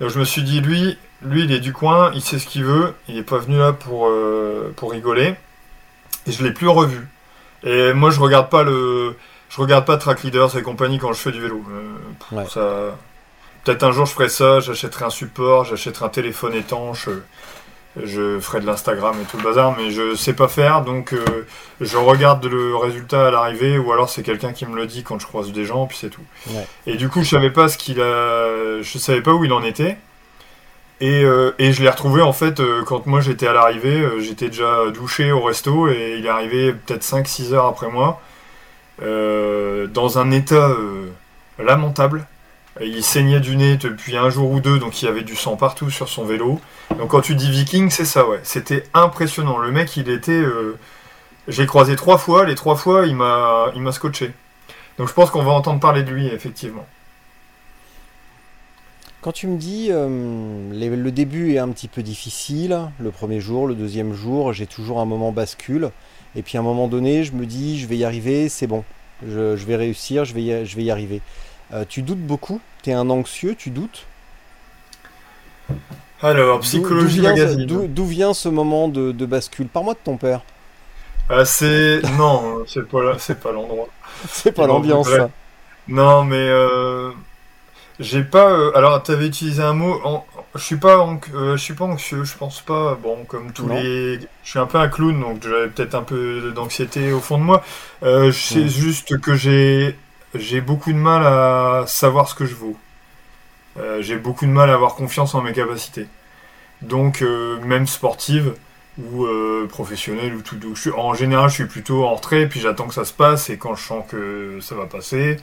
Donc je me suis dit, lui, lui, il est du coin, il sait ce qu'il veut, il est pas venu là pour, euh, pour rigoler. Et je l'ai plus revu. Et moi, je regarde pas le, je regarde pas Track Leaders et compagnie quand je fais du vélo. Euh, Ouais. ça, peut-être un jour je ferai ça, j'achèterai un support, j'achèterai un téléphone étanche, euh, je ferai de l'Instagram et tout le bazar, mais je sais pas faire, donc euh, je regarde le résultat à l'arrivée, ou alors c'est quelqu'un qui me le dit quand je croise des gens, puis c'est tout. Ouais. Et du coup, je savais pas ce qu'il a, je savais pas où il en était. Et, euh, et je l'ai retrouvé en fait euh, quand moi j'étais à l'arrivée, j'étais déjà douché au resto et il est arrivé peut-être 5-6 heures après moi, dans un état lamentable. Il saignait du nez depuis un jour ou deux, donc il y avait du sang partout sur son vélo. Donc quand tu dis viking, c'est ça, ouais. C'était impressionnant. Le mec, il était... euh, J'ai croisé trois fois, les trois fois, il m'a il scotché. Donc je pense qu'on va entendre parler de lui, effectivement. Quand tu me dis euh, le début est un petit peu difficile, le premier jour, le deuxième jour, j'ai toujours un moment bascule. Et puis à un moment donné, je me dis je vais y arriver, c'est bon. Je, vais réussir, je vais je vais y arriver. Euh, tu doutes beaucoup? Tu es un anxieux, tu doutes? Alors, Psychologie Magazine. d'où- vient ce moment de, de bascule? Par-moi de ton père. Ah, c'est... Non, c'est pas, là- c'est pas l'endroit. C'est pas l'ambiance, ça. Non, mais euh, j'ai pas. euh, alors, t'avais utilisé un mot. en- je suis pas, euh, je suis pas anxieux. Je pense pas. Bon, comme tous Non. les. Je suis un peu un clown, donc j'avais peut-être un peu d'anxiété au fond de moi. Euh, juste que j'ai j'ai beaucoup de mal à savoir ce que je vaux. Euh, j'ai beaucoup de mal à avoir confiance en mes capacités. Donc, euh, même sportive ou euh, professionnelle ou tout. donc, je suis- en général, je suis plutôt en retrait, puis j'attends que ça se passe, et quand je sens que ça va passer,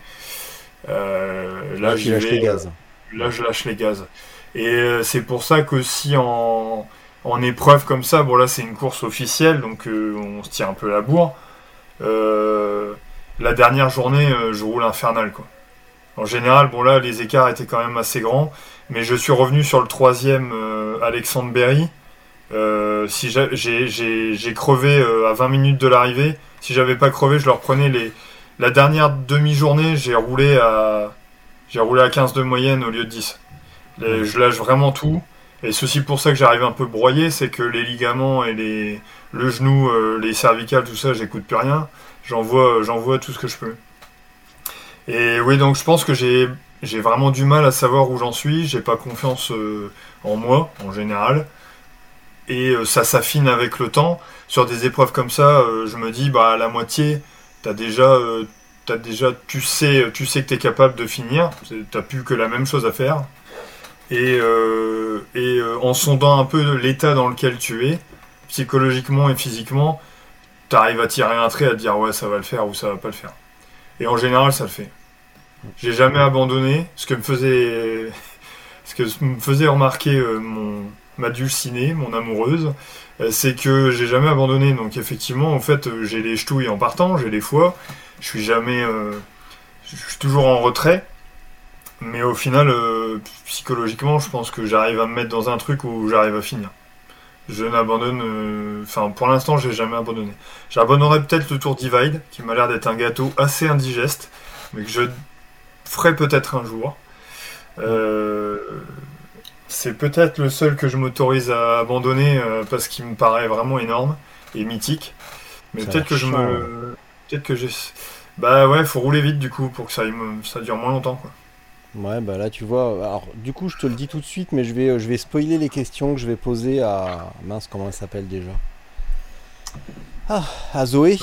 là, lâches vais, les gaz. Là, je lâche les gaz. Et c'est pour ça qu'aussi en, en épreuve comme ça, bon là c'est une course officielle, donc on se tire un peu la bourre. Euh, la dernière journée, euh, je roule infernal quoi. En général, bon là les écarts étaient quand même assez grands, mais je suis revenu sur le troisième euh, Alexandre Berry. Euh, si j'a- j'ai crevé euh, à 20 minutes de l'arrivée, si j'avais pas crevé, je leur prenais les. La dernière demi-journée, j'ai roulé à j'ai roulé à 15 de moyenne au lieu de 10. Les- je lâche vraiment tout. Et ceci pour ça que j'arrive un peu broyé, c'est que les ligaments et les, le genou, euh, les cervicales, tout ça, j'écoute plus rien. J'envoie, j'envoie tout ce que je peux. Et oui, donc je pense que j'ai, j'ai vraiment du mal à savoir où j'en suis. J'ai pas confiance euh, en moi, en général. Et euh, ça s'affine avec le temps. Sur des épreuves comme ça, euh, je me dis, bah à la moitié, t'as déjà, t'as déjà, tu sais, tu sais que t'es capable de finir. T'as plus que la même chose à faire et, en sondant un peu l'état dans lequel tu es, psychologiquement et physiquement, tu arrives à tirer un trait à te dire ouais ça va le faire ou ça va pas le faire. Et en général ça le fait. J'ai jamais abandonné, ce que me faisait, ce que me faisait remarquer euh, mon ma dulcinée, mon amoureuse, euh, c'est que j'ai jamais abandonné. Donc effectivement, en fait, euh, j'ai les ch'touilles en partant, j'ai les foies, je suis jamais, je suis toujours en retrait. Mais au final, psychologiquement, je pense que j'arrive à me mettre dans un truc où j'arrive à finir. Je n'abandonne. euh, Enfin, pour l'instant, j'ai jamais abandonné. J'abandonnerai peut-être le Tour Divide, qui m'a l'air d'être un gâteau assez indigeste, mais que je ferai peut-être un jour. Euh, C'est peut-être le seul que je m'autorise à abandonner euh, parce qu'il me paraît vraiment énorme et mythique. Mais peut-être que je me. Peut-être que j'ai. Bah ouais, faut rouler vite du coup pour que ça, ça dure moins longtemps quoi. Ouais, bah là, tu vois. Alors, du coup, je te le dis tout de suite, mais je vais, je vais spoiler les questions que je vais poser à. Mince, comment elle s'appelle déjà? Ah, à Zoé.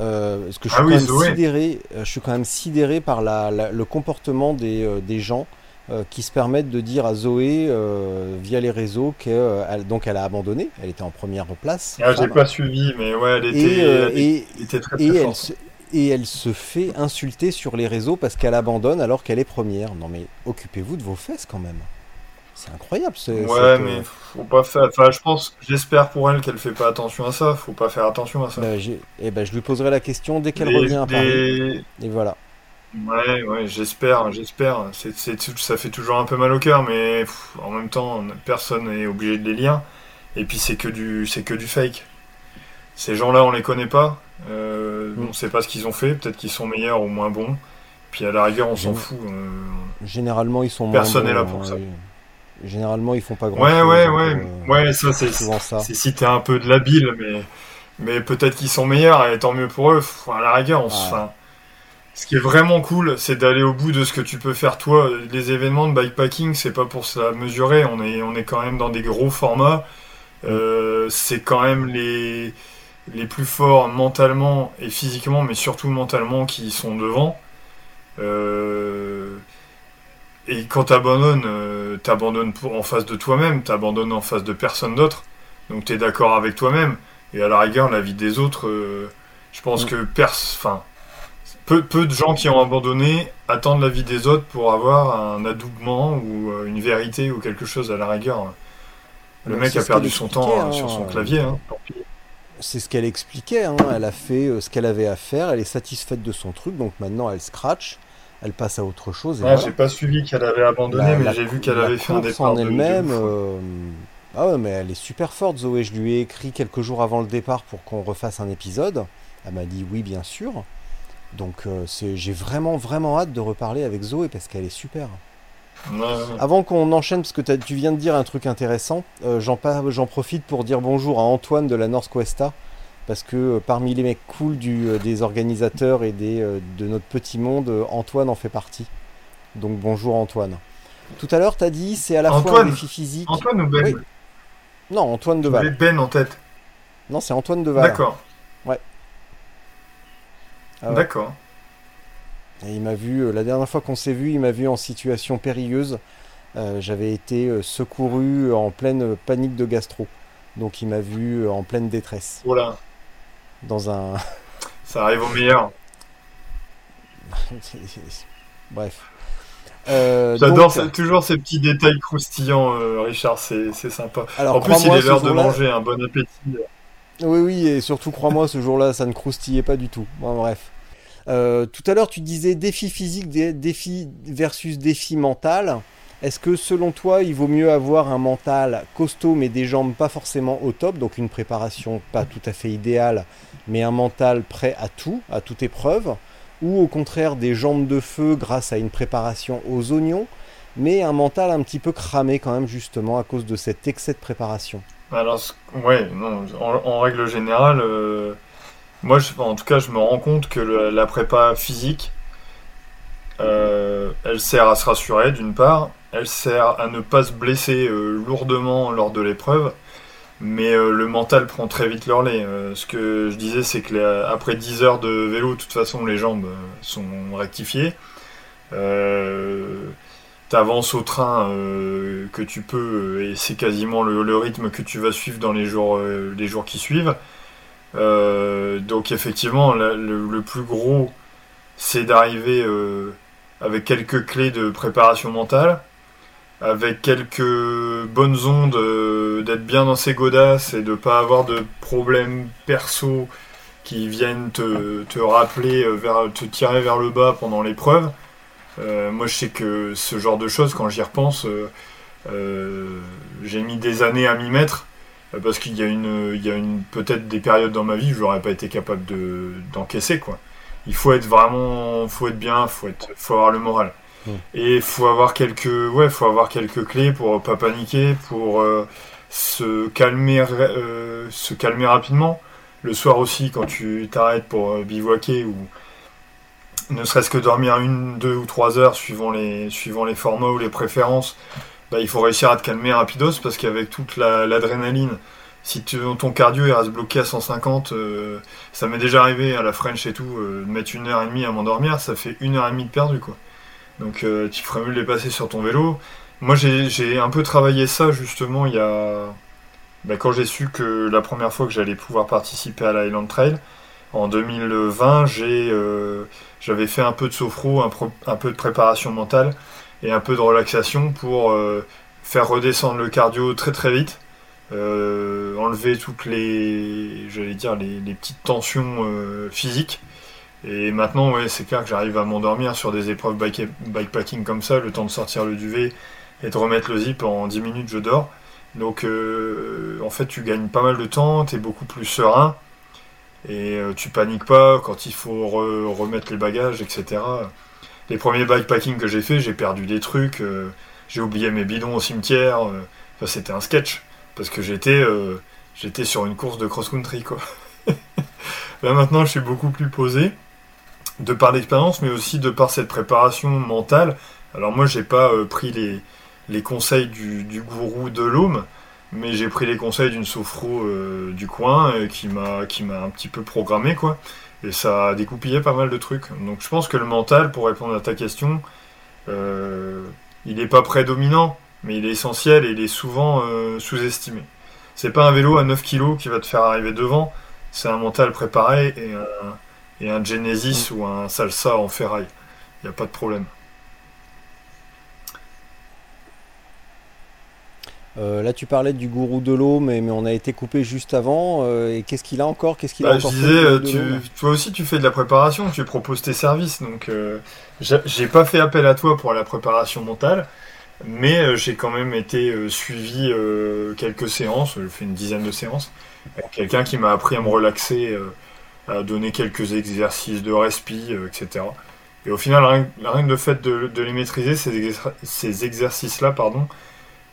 Euh, parce que je suis Ah quand oui, sidéré. euh, Je suis quand même sidéré par la, la- le comportement des, euh, des gens euh, qui se permettent de dire à Zoé euh, via les réseaux qu'elle donc elle a abandonné. Elle était en première place. Ah, j'ai pas suivi, mais ouais, elle était, et, euh, elle et, était très très et elle, forte. Et elle se fait insulter sur les réseaux parce qu'elle abandonne alors qu'elle est première. Non mais occupez-vous de vos fesses quand même. C'est incroyable. Ouais, cette, euh, mais faut pas faire. Enfin, je pense, j'espère pour elle qu'elle fait pas attention à ça. Faut pas faire attention à ça. bah, j'ai- eh ben, je lui poserai la question dès qu'elle revient à Paris. Et voilà. Ouais, ouais, j'espère, j'espère. C'est, ça fait toujours un peu mal au cœur, mais pff, en même temps, personne n'est obligé de les lire. Et puis c'est que du, c'est que du fake. Ces gens-là, on les connaît pas. Euh, Mm. On sait pas ce qu'ils ont fait. Peut-être qu'ils sont meilleurs ou moins bons. Puis à la rigueur, on s'en Mm. fout. euh, Généralement ils sont Personne bons, est là pour hein, ça. Généralement ils font pas grand Ouais, chose. ouais, ouais, ouais, ça c'est, ça. si t'es un peu de l'habile, mais, mais peut-être qu'ils sont meilleurs et tant mieux pour eux. À la rigueur, on se- Ouais. enfin, ce qui est vraiment cool, c'est d'aller au bout de ce que tu peux faire toi. Les événements de bikepacking, c'est pas pour se la mesurer. On est, on est quand même dans des gros formats. Euh, c'est quand même les, les plus forts mentalement et physiquement, mais surtout mentalement, qui sont devant. Euh, et quand t'abandonnes, euh, t'abandonnes en face de toi-même, t'abandonnes en face de personne d'autre. Donc t'es d'accord avec toi-même. Et à la rigueur, la vie des autres, euh, je pense Mm. que enfin, peu, peu de gens qui ont abandonné attendent la vie des autres pour avoir un adoubement ou euh, une vérité ou quelque chose à la rigueur. Le Donc, mec a perdu son temps euh, hein, sur son clavier. Hein. Tant pis. C'est ce qu'elle expliquait. hein. Elle a fait euh, ce qu'elle avait à faire. Elle est satisfaite de son truc. Donc maintenant elle scratch. Elle passe à autre chose. Ah, voilà. J'ai pas suivi qu'elle avait abandonné, La- mais j'ai vu qu'elle avait fait un départ en elle-même. euh, Ah ouais, mais elle est super forte, Zoé. Je lui ai écrit quelques jours avant le départ pour qu'on refasse un épisode. Elle m'a dit oui, bien sûr. Donc euh, c'est, j'ai vraiment, vraiment hâte de reparler avec Zoé parce qu'elle est super. Avant qu'on enchaîne, parce que tu viens de dire un truc intéressant, euh, j'en, profite pour dire bonjour à Antoine de la Northwesta. Parce que euh, parmi les mecs cool du, euh, des organisateurs et des, de notre petit monde, Antoine en fait partie. Donc bonjour Antoine. Tout à l'heure, t'as dit c'est à la fois un défi physique. Antoine ou Ben Oui. Non, Antoine J'avais Deval. Ben en tête. Non, c'est Antoine Deval. D'accord. Ah ouais. D'accord. Et il m'a vu, euh, la dernière fois qu'on s'est vu, il m'a vu en situation périlleuse. Euh, J'avais été euh, secouru en pleine panique de gastro. Donc il m'a vu en pleine détresse. Voilà. Dans un. Ça arrive au meilleur. bref. Euh, J'adore donc- toujours ces petits détails croustillants, euh, Richard, c'est sympa. Alors, en plus, il est l'heure de manger, un bon appétit. Oui, oui, et surtout, crois-moi, ce jour-là, ça ne croustillait pas du tout. Bon, bref. Euh, tout à l'heure, tu disais défi physique, dé- défi versus défi mental. Est-ce que selon toi, il vaut mieux avoir un mental costaud mais des jambes pas forcément au top, donc une préparation pas tout à fait idéale, mais un mental prêt à tout, à toute épreuve, ou au contraire des jambes de feu grâce à une préparation aux oignons, mais un mental un petit peu cramé quand même justement à cause de cet excès de préparation? Alors, ouais, non, en, en règle générale, euh, moi, en tout cas, je me rends compte que la prépa physique, euh, elle sert à se rassurer, d'une part, elle sert à ne pas se blesser euh, lourdement lors de l'épreuve, mais euh, le mental prend très vite leur lait. Ce que je disais, c'est que après 10 heures de vélo, de toute façon, les jambes sont rectifiées. T'avances au train que tu peux et c'est quasiment le, le rythme que tu vas suivre dans les jours, les jours qui suivent. Euh, donc effectivement, le, plus gros, c'est d'arriver euh, avec quelques clés de préparation mentale, avec quelques bonnes ondes, euh, d'être bien dans ses godasses et de pas avoir de problèmes perso qui viennent te, rappeler, vers, te tirer vers le bas pendant l'épreuve. Moi, je sais que ce genre de choses, quand j'y repense, j'ai mis des années à m'y mettre parce qu'il y a une, il y a une peut-être des périodes dans ma vie où j'aurais pas été capable de d'encaisser quoi. Il faut être vraiment, faut être bien, faut être, faut avoir le moral. Mm. Et faut avoir quelques, ouais, faut avoir quelques clés pour pas paniquer, pour euh, se calmer, euh, se calmer rapidement. Le soir aussi, quand tu t'arrêtes pour euh, bivouaquer ou ne serait-ce que dormir une, deux ou trois heures suivant les, suivant les formats ou les préférences, bah, il faut réussir à te calmer rapidos parce qu'avec toute la- l'adrénaline, si ton cardio il reste bloqué à 150, euh, ça m'est déjà arrivé à la French et tout, euh, de mettre une heure et demie à m'endormir, ça fait une heure et demie de perdu quoi. Donc euh, tu ferais mieux de les passer sur ton vélo. Moi j'ai un peu travaillé ça justement il y a... bah, quand j'ai su que la première fois que j'allais pouvoir participer à l'Island Trail, en 2020, j'ai, euh, j'avais fait un peu de sophro, un peu de préparation mentale et un peu de relaxation pour euh, faire redescendre le cardio très très vite, euh, enlever toutes les, j'allais dire, les, petites tensions euh, physiques. Et maintenant, ouais, c'est clair que j'arrive à m'endormir sur des épreuves bike- bikepacking comme ça, le temps de sortir le duvet et de remettre le zip en 10 minutes, je dors. Donc, en fait, tu gagnes pas mal de temps, tu es beaucoup plus serein et tu paniques pas quand il faut re- remettre les bagages, etc. Les premiers bikepacking que j'ai fait, j'ai perdu des trucs, euh, j'ai oublié mes bidons au cimetière. euh, c'était un sketch parce que j'étais euh, j'étais sur une course de cross-country quoi. Là maintenant, je suis beaucoup plus posé de par l'expérience, mais aussi de par cette préparation mentale. Alors moi, j'ai pas pris les, conseils du, gourou de l'homme, mais j'ai pris les conseils d'une sophro du coin qui m'a qui m'a un petit peu programmé quoi. Et ça a découpillé pas mal de trucs. Donc je pense que le mental, pour répondre à ta question, euh, il n'est pas prédominant, mais il est essentiel et il est souvent euh, sous-estimé. C'est pas un vélo à 9 kg qui va te faire arriver devant, c'est un mental préparé et un, et un Genesis ou un Salsa en ferraille. Il n'y a pas de problème. Euh, là, tu parlais du gourou de l'eau, mais, mais on a été coupé juste avant. euh, et qu'est-ce qu'il a encore? Qu'est-ce qu'il a Bah, je encore fait, disais, euh, de tu, toi aussi tu fais de la préparation, tu proposes tes services, donc euh, j'ai pas fait appel à toi pour la préparation mentale, mais j'ai quand même été suivi quelques séances, j'ai fait une dizaine de séances, avec quelqu'un qui m'a appris à me relaxer, à donner quelques exercices de respi, etc. Et au final, rien, rien le fait de, de les maîtriser, ces, exer- ces exercices-là, pardon,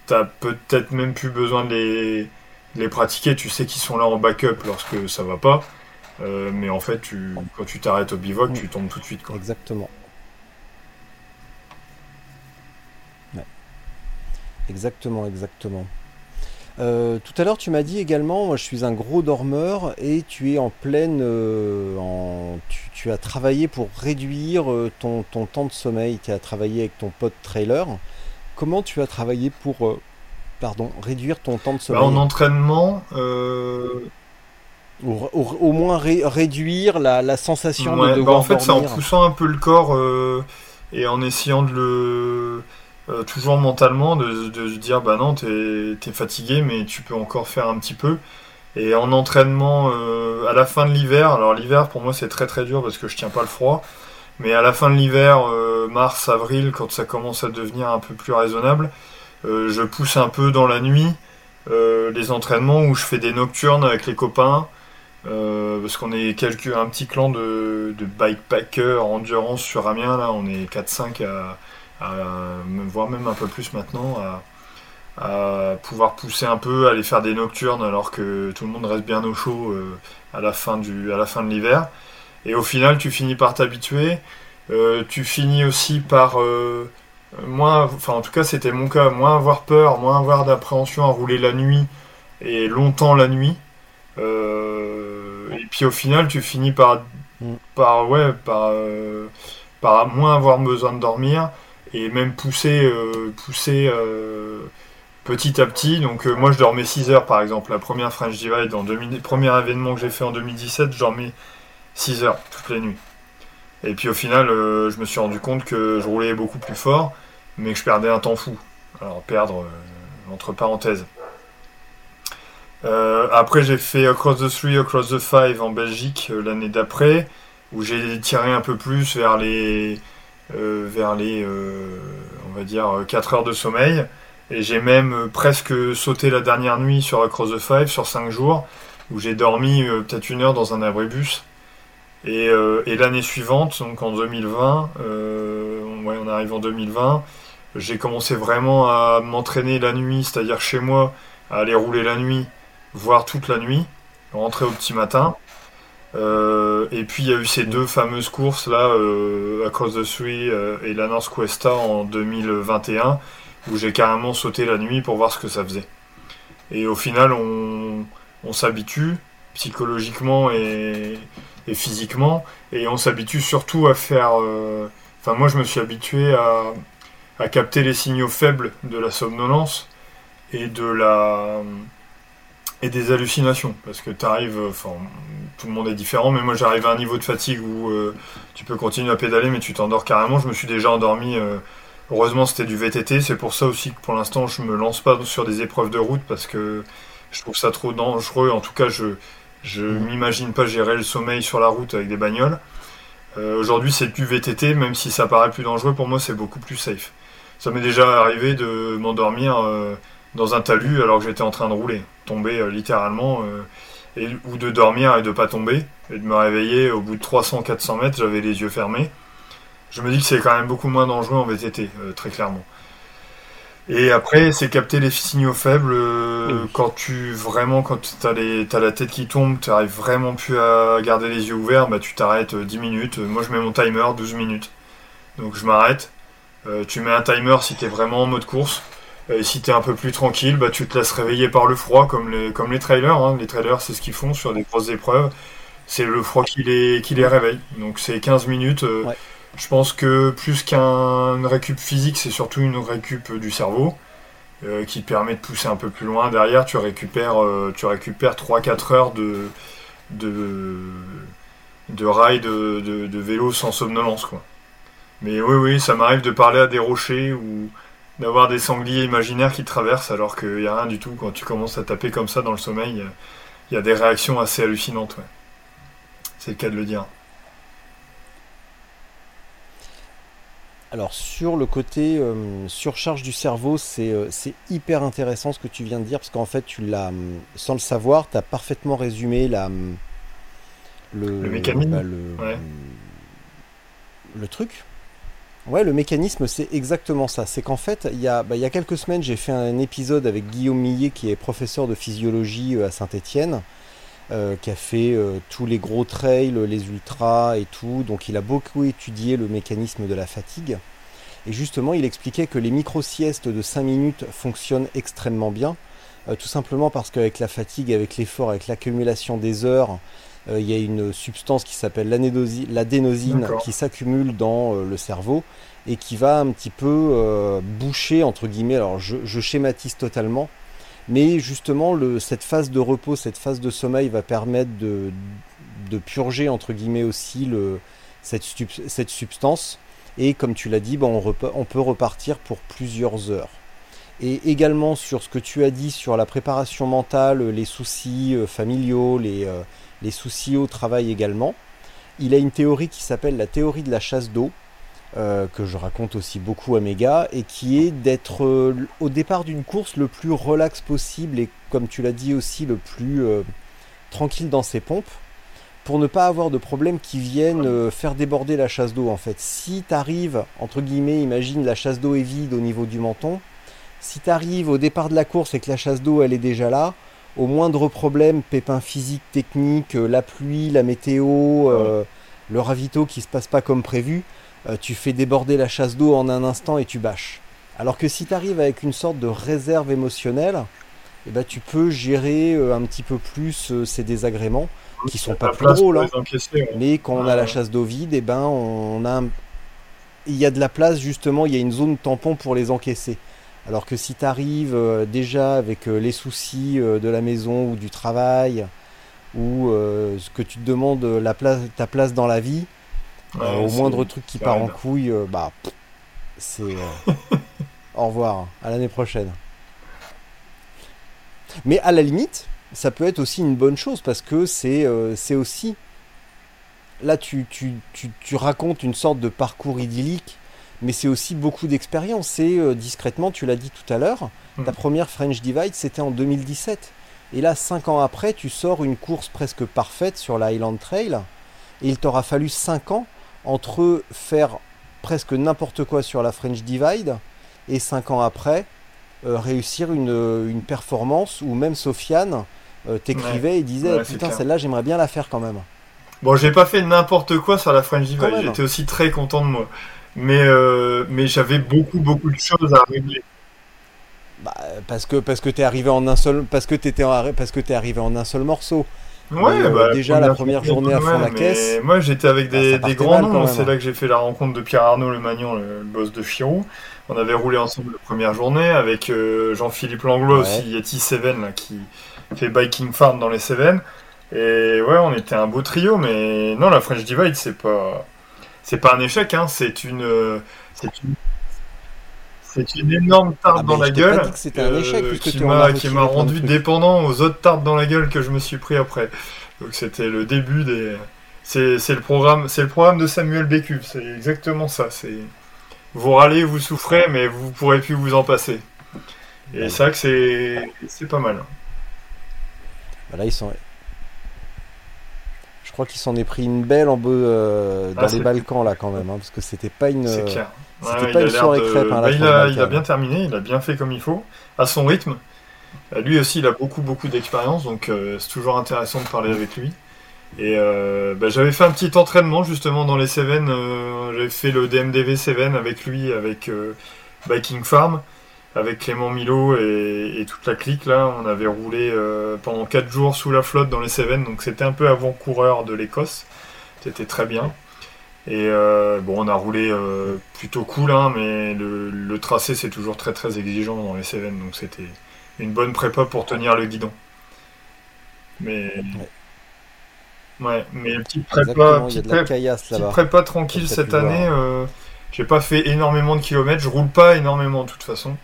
t'as peut-être même plus besoin de les, de les pratiquer, tu sais qu'ils sont là en backup lorsque ça va pas. Euh, mais en fait, tu, quand tu t'arrêtes au bivouac, tu tombes tout de suite. Quoi. Exactement. Ouais. Exactement, exactement. Euh, tout à l'heure, tu m'as dit également, moi je suis un gros dormeur et tu es en pleine. euh, en, tu, tu as travaillé pour réduire ton, ton temps de sommeil. Tu as travaillé avec ton pote trailer. Comment tu as travaillé pour euh, pardon, réduire ton temps de Bah, sommeil en entraînement, euh, Ou- ou- Au moins ré- réduire la, la sensation ouais, de bah, devoir en fait, c'est en poussant un peu le corps euh, et en essayant de le euh, toujours mentalement de, de dire bah non t'es es fatigué mais tu peux encore faire un petit peu. Et en entraînement à la fin de l'hiver alors l'hiver pour moi c'est très très dur parce que je tiens pas le froid mais à la fin de l'hiver euh, mars avril quand ça commence à devenir un peu plus raisonnable je pousse un peu dans la nuit les entraînements où je fais des nocturnes avec les copains parce qu'on est un petit clan de, bikepackers endurance sur Amiens là on est 4-5 à voire même un peu plus maintenant, à, pouvoir pousser un peu, aller faire des nocturnes alors que tout le monde reste bien au chaud euh, à, fin du, à la fin de l'hiver. Et au final, tu finis par t'habituer. Euh, tu finis aussi par euh, moins, enfin en tout cas c'était mon cas, moins avoir peur, moins avoir d'appréhension à rouler la nuit et longtemps la nuit. et puis au final, tu finis par, mm. par ouais, par, par moins avoir besoin de dormir et même pousser, euh, pousser euh, petit à petit. Donc euh, moi je dormais 6 heures par exemple. La première French Divide, en le premier événement que j'ai fait en 2017, je dormais 6 heures toutes les nuits. Et puis au final, je me suis rendu compte que je roulais beaucoup plus fort, mais que je perdais un temps fou. Alors perdre entre parenthèses. après j'ai fait Across the Three, Across the Five en Belgique l'année d'après, où j'ai tiré un peu plus vers les euh, vers les, euh, on va dire, 4 heures de sommeil. Et j'ai même presque sauté la dernière nuit sur Across the Five, sur 5 jours, où j'ai dormi euh, peut-être une heure dans un abribus. Et, et l'année suivante, donc en 2020, ouais, on arrive en 2020, j'ai commencé vraiment à m'entraîner la nuit, c'est-à-dire chez moi, à aller rouler la nuit, voire toute la nuit, rentrer au petit matin. Euh, et puis il y a eu ces deux fameuses courses là, euh, Across the Three euh, et la North Cuesta en 2021, où j'ai carrément sauté la nuit pour voir ce que ça faisait. Et au final, on, s'habitue psychologiquement et, physiquement, et on s'habitue surtout à faire. Enfin, moi, je me suis habitué à, à capter les signaux faibles de la somnolence et de la et des hallucinations parce que tu arrives, enfin tout le monde est différent, mais moi j'arrive à un niveau de fatigue où euh, tu peux continuer à pédaler mais tu t'endors carrément. Je me suis déjà endormi. Euh, heureusement c'était du VTT, c'est pour ça aussi que pour l'instant je me lance pas sur des épreuves de route parce que je trouve ça trop dangereux. En tout cas je je m'imagine pas gérer le sommeil sur la route avec des bagnoles. Euh, aujourd'hui c'est du VTT, même si ça paraît plus dangereux pour moi c'est beaucoup plus safe. Ça m'est déjà arrivé de m'endormir dans un talus alors que j'étais en train de rouler, tomber euh, littéralement, euh, ou de dormir et de pas tomber, et de me réveiller au bout de 300-400 mètres, j'avais les yeux fermés. Je me dis que c'est quand même beaucoup moins dangereux en VTT, euh, très clairement. Et après, c'est capter les signaux faibles quand tu vraiment, quand tu as, la tête qui tombe, tu n'arrives vraiment plus à garder les yeux ouverts, bah, tu t'arrêtes 10 minutes. Moi, je mets mon timer 12 minutes. Donc, je m'arrête. tu mets un timer si tu es vraiment en mode course. Et si t'es un peu plus tranquille, bah, tu te laisses réveiller par le froid, comme les, comme les trailers. Hein. Les trailers, c'est ce qu'ils font sur des grosses épreuves. C'est le froid qui les, qui les réveille. Donc c'est 15 minutes. Euh, je pense que plus qu'une récup physique, c'est surtout une récup du cerveau. Euh, qui te permet de pousser un peu plus loin. Derrière, tu récupères, euh, tu récupères 3-4 heures de, de, de de, de, vélo sans somnolence. Quoi. Mais oui, oui, ça m'arrive de parler à des rochers ou d'avoir des sangliers imaginaires qui traversent alors qu'il n'y a rien du tout. Quand tu commences à taper comme ça dans le sommeil, il y a des réactions assez hallucinantes. C'est le cas de le dire. Alors sur le côté euh, surcharge du cerveau, euh, c'est hyper intéressant ce que tu viens de dire, parce qu'en fait, tu l'as, sans le savoir, tu as parfaitement résumé la, le, le mécanisme, bah, le, le truc. Ouais, le mécanisme, c'est exactement ça. C'est qu'en fait, il y, a, bah, il y a quelques semaines, j'ai fait un épisode avec Guillaume Millet, qui est professeur de physiologie euh, à Saint-Étienne, euh, qui a fait euh, tous les gros trails, les ultras et tout. Donc, il a beaucoup étudié le mécanisme de la fatigue. Et justement, il expliquait que les micro-siestes de 5 minutes fonctionnent extrêmement bien. tout simplement parce qu'avec la fatigue, avec l'effort, avec l'accumulation des heures, euh, il y a une substance qui s'appelle l'adénosine qui s'accumule dans euh, le cerveau et qui va un petit peu euh, boucher, entre guillemets, alors je, schématise totalement, mais justement cette phase de repos, cette phase de sommeil va permettre de, purger, entre guillemets, aussi cette, substance Et comme tu l'as dit, repa- on peut repartir pour plusieurs heures. Et également sur ce que tu as dit sur la préparation mentale, les soucis euh, familiaux, les, euh, les soucis au travail également, il a une théorie qui s'appelle la théorie de la chasse d'eau, euh, que je raconte aussi beaucoup à mes gars, et qui est d'être euh, au départ d'une course le plus relax possible et comme tu l'as dit aussi le plus euh, tranquille dans ses pompes pour ne pas avoir de problèmes qui viennent faire déborder la chasse d'eau en fait. Si tu arrives, entre guillemets, imagine la chasse d'eau est vide au niveau du menton, si tu arrives au départ de la course et que la chasse d'eau elle est déjà là, au moindre problème, pépin physique, technique, la pluie, la météo, le ravito qui se passe pas comme prévu, euh, tu fais déborder la chasse d'eau en un instant et tu bâches. Alors que si tu arrives avec une sorte de réserve émotionnelle, eh ben, tu peux gérer euh, un petit peu plus euh, ces désagréments qui sont pas plus drôles. hein. ouais. Mais quand on a la chasse d'eau vide, eh ben on a un- il y a de la place justement, il y a une zone tampon pour les encaisser. Alors que si tu arrives déjà avec les soucis de la maison ou du travail ou ce que tu te demandes la place, ta place dans la vie, Ouais, euh, au moindre truc qui part en couille, euh, bah c'est euh, au revoir, à l'année prochaine. Mais à la limite, ça peut être aussi une bonne chose parce que c'est euh, aussi là tu, tu, tu, tu racontes une sorte de parcours idyllique, mais c'est aussi beaucoup d'expérience. C'est euh, discrètement, tu l'as dit tout à l'heure, ta Mm. première French Divide c'était en 2017. Et là, cinq ans après, tu sors une course presque parfaite sur la Highland Trail. Et il t'aura fallu 5 ans entre faire presque n'importe quoi sur la French Divide et 5 ans après euh, réussir une, une performance où même Sofiane euh, t'écrivait et disait Ouais, putain celle-là j'aimerais bien la faire quand même. Bon, j'ai pas fait n'importe quoi sur la French Divide. J'étais aussi très content de moi. Mais, euh, mais j'avais beaucoup, beaucoup de choses à régler. Bah, parce que parce que t'es arrivé en un seul parce que t'étais parce que t'es arrivé en un seul morceau. Ouais, euh, bah, déjà, la première journée à fond la caisse, Moi, j'étais avec bah, des, grands noms. même. C'est là que j'ai fait la rencontre de Pierre Arnaud Le Magnon, le, boss de Chirou. On avait roulé ensemble la première journée avec euh, Jean-Philippe Langlois Ouais. aussi, Yeti Seven, là, qui fait Biking Farm dans les Cévennes. Et ouais, on était un beau trio, mais non, la French Divide, c'est pas, c'est pas un échec, hein. C'est une, euh, c'est une, c'est une énorme tarte Ah, dans la gueule c'était un échec, euh, puisque qui m'a rendu dépendant aux autres tartes dans la gueule que je me suis pris après. Donc c'était le début des. C'est le programme, c'est le programme de Samuel Bécu. C'est exactement ça. C'est vous râlez, vous souffrez, mais vous pourrez plus vous en passer. Et Ouais. c'est vrai que c'est c'est pas mal. Bah, là ils sont. Je crois qu'il s'en est pris une belle en be- euh, dans Ah, les c'est- Balkans là quand même, hein, parce que c'était pas une. C'est clair. C'était il pas a une l'air soirée de- crêpe, hein, la bah, il, a, Transbalkan. il a bien terminé, il a bien fait comme il faut, à son rythme. Euh, Lui aussi, il a beaucoup, beaucoup d'expérience, donc euh, c'est toujours intéressant de parler avec lui. Et euh, bah, j'avais fait un petit entraînement justement dans les Cévennes. euh, j'avais fait le DMDV Cévennes avec lui, avec Biking Farm, avec Clément Milo et, et toute la clique là. On avait roulé pendant 4 jours sous la flotte dans les Cévennes, donc c'était un peu avant-coureur de l'Écosse. C'était très bien. Et euh, bon, on a roulé euh, plutôt cool, hein, mais le, le tracé c'est toujours très très exigeant dans les Cévennes, donc c'était une bonne prépa pour tenir le guidon. Mais ouais, mais petite prépa, petite pré- caillasse prépa tranquille cette année. euh, j'ai pas fait énormément de kilomètres, je roule pas énormément de toute façon.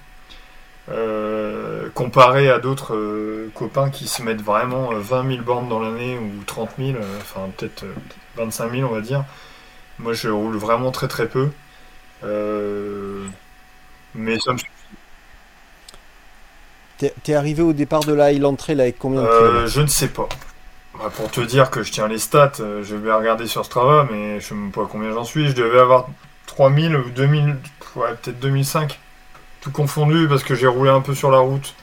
Euh, comparé à d'autres euh, copains qui se mettent vraiment euh, 20 000 bornes dans l'année ou 30 000, euh, enfin peut-être euh, 25 000 on va dire. Moi je roule vraiment très très peu. Euh, mais ça me T'es t'es arrivé au départ de la Highland Trail avec combien de Euh, je ne sais pas. Bah, pour te dire que je tiens les stats, euh, je vais regarder sur Strava, mais je sais même pas combien j'en suis. Je devais avoir 3000 ou 2000, ouais, peut-être 2005. Tout confondu parce que j'ai roulé un peu sur la route.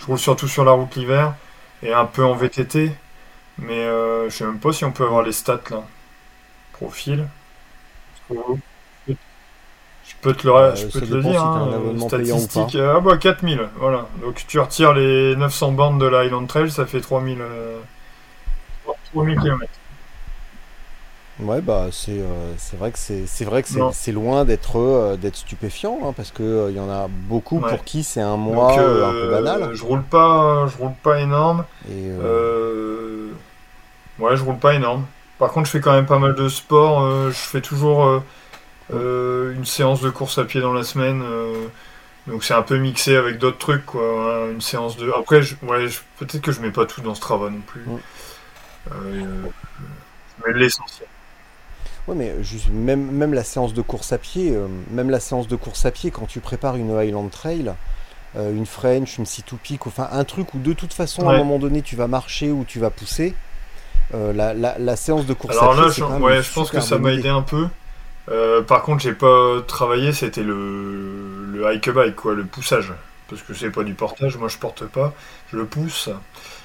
Je roule surtout sur la route l'hiver et un peu en VTT. Mais euh, je sais même pas si on peut avoir les stats là. Profil. Je peux te le, Euh, je ça peux te le dépend dire. hein, euh, ah bah 4000, voilà. Donc tu retires les 900 bandes de la Highland Trail, ça fait 3000, euh, 3000 km. Ouais, bah c'est euh, c'est vrai que c'est c'est vrai que c'est loin d'être d'être stupéfiant, hein, parce que il y en a beaucoup Ouais. pour qui c'est un mois Donc, un peu banal. Je roule pas, je roule pas énorme. Et, Ouais, je roule pas énorme. Par contre, je fais quand même pas mal de sport. euh, je fais toujours euh, euh, une séance de course à pied dans la semaine. donc c'est un peu mixé avec d'autres trucs, quoi. hein, une séance de. Après, je- ouais, je- peut-être que je mets pas tout dans ce travail non plus. Mets l'essentiel. Ouais, mais juste, même, même la séance de course à pied, euh, même la séance de course à pied, quand tu prépares une Highland Trail, euh, une French, une C2 Peak, enfin un truc où de toute façon à un moment donné tu vas marcher ou tu vas pousser, euh, la, la- la séance de course Alors à là, je, ouais, je pense que ça m'a aidé un peu. Euh, par contre, j'ai pas travaillé, c'était le, le hike bike, quoi, le poussage. Parce que c'est pas du portage, moi je porte pas, je le pousse.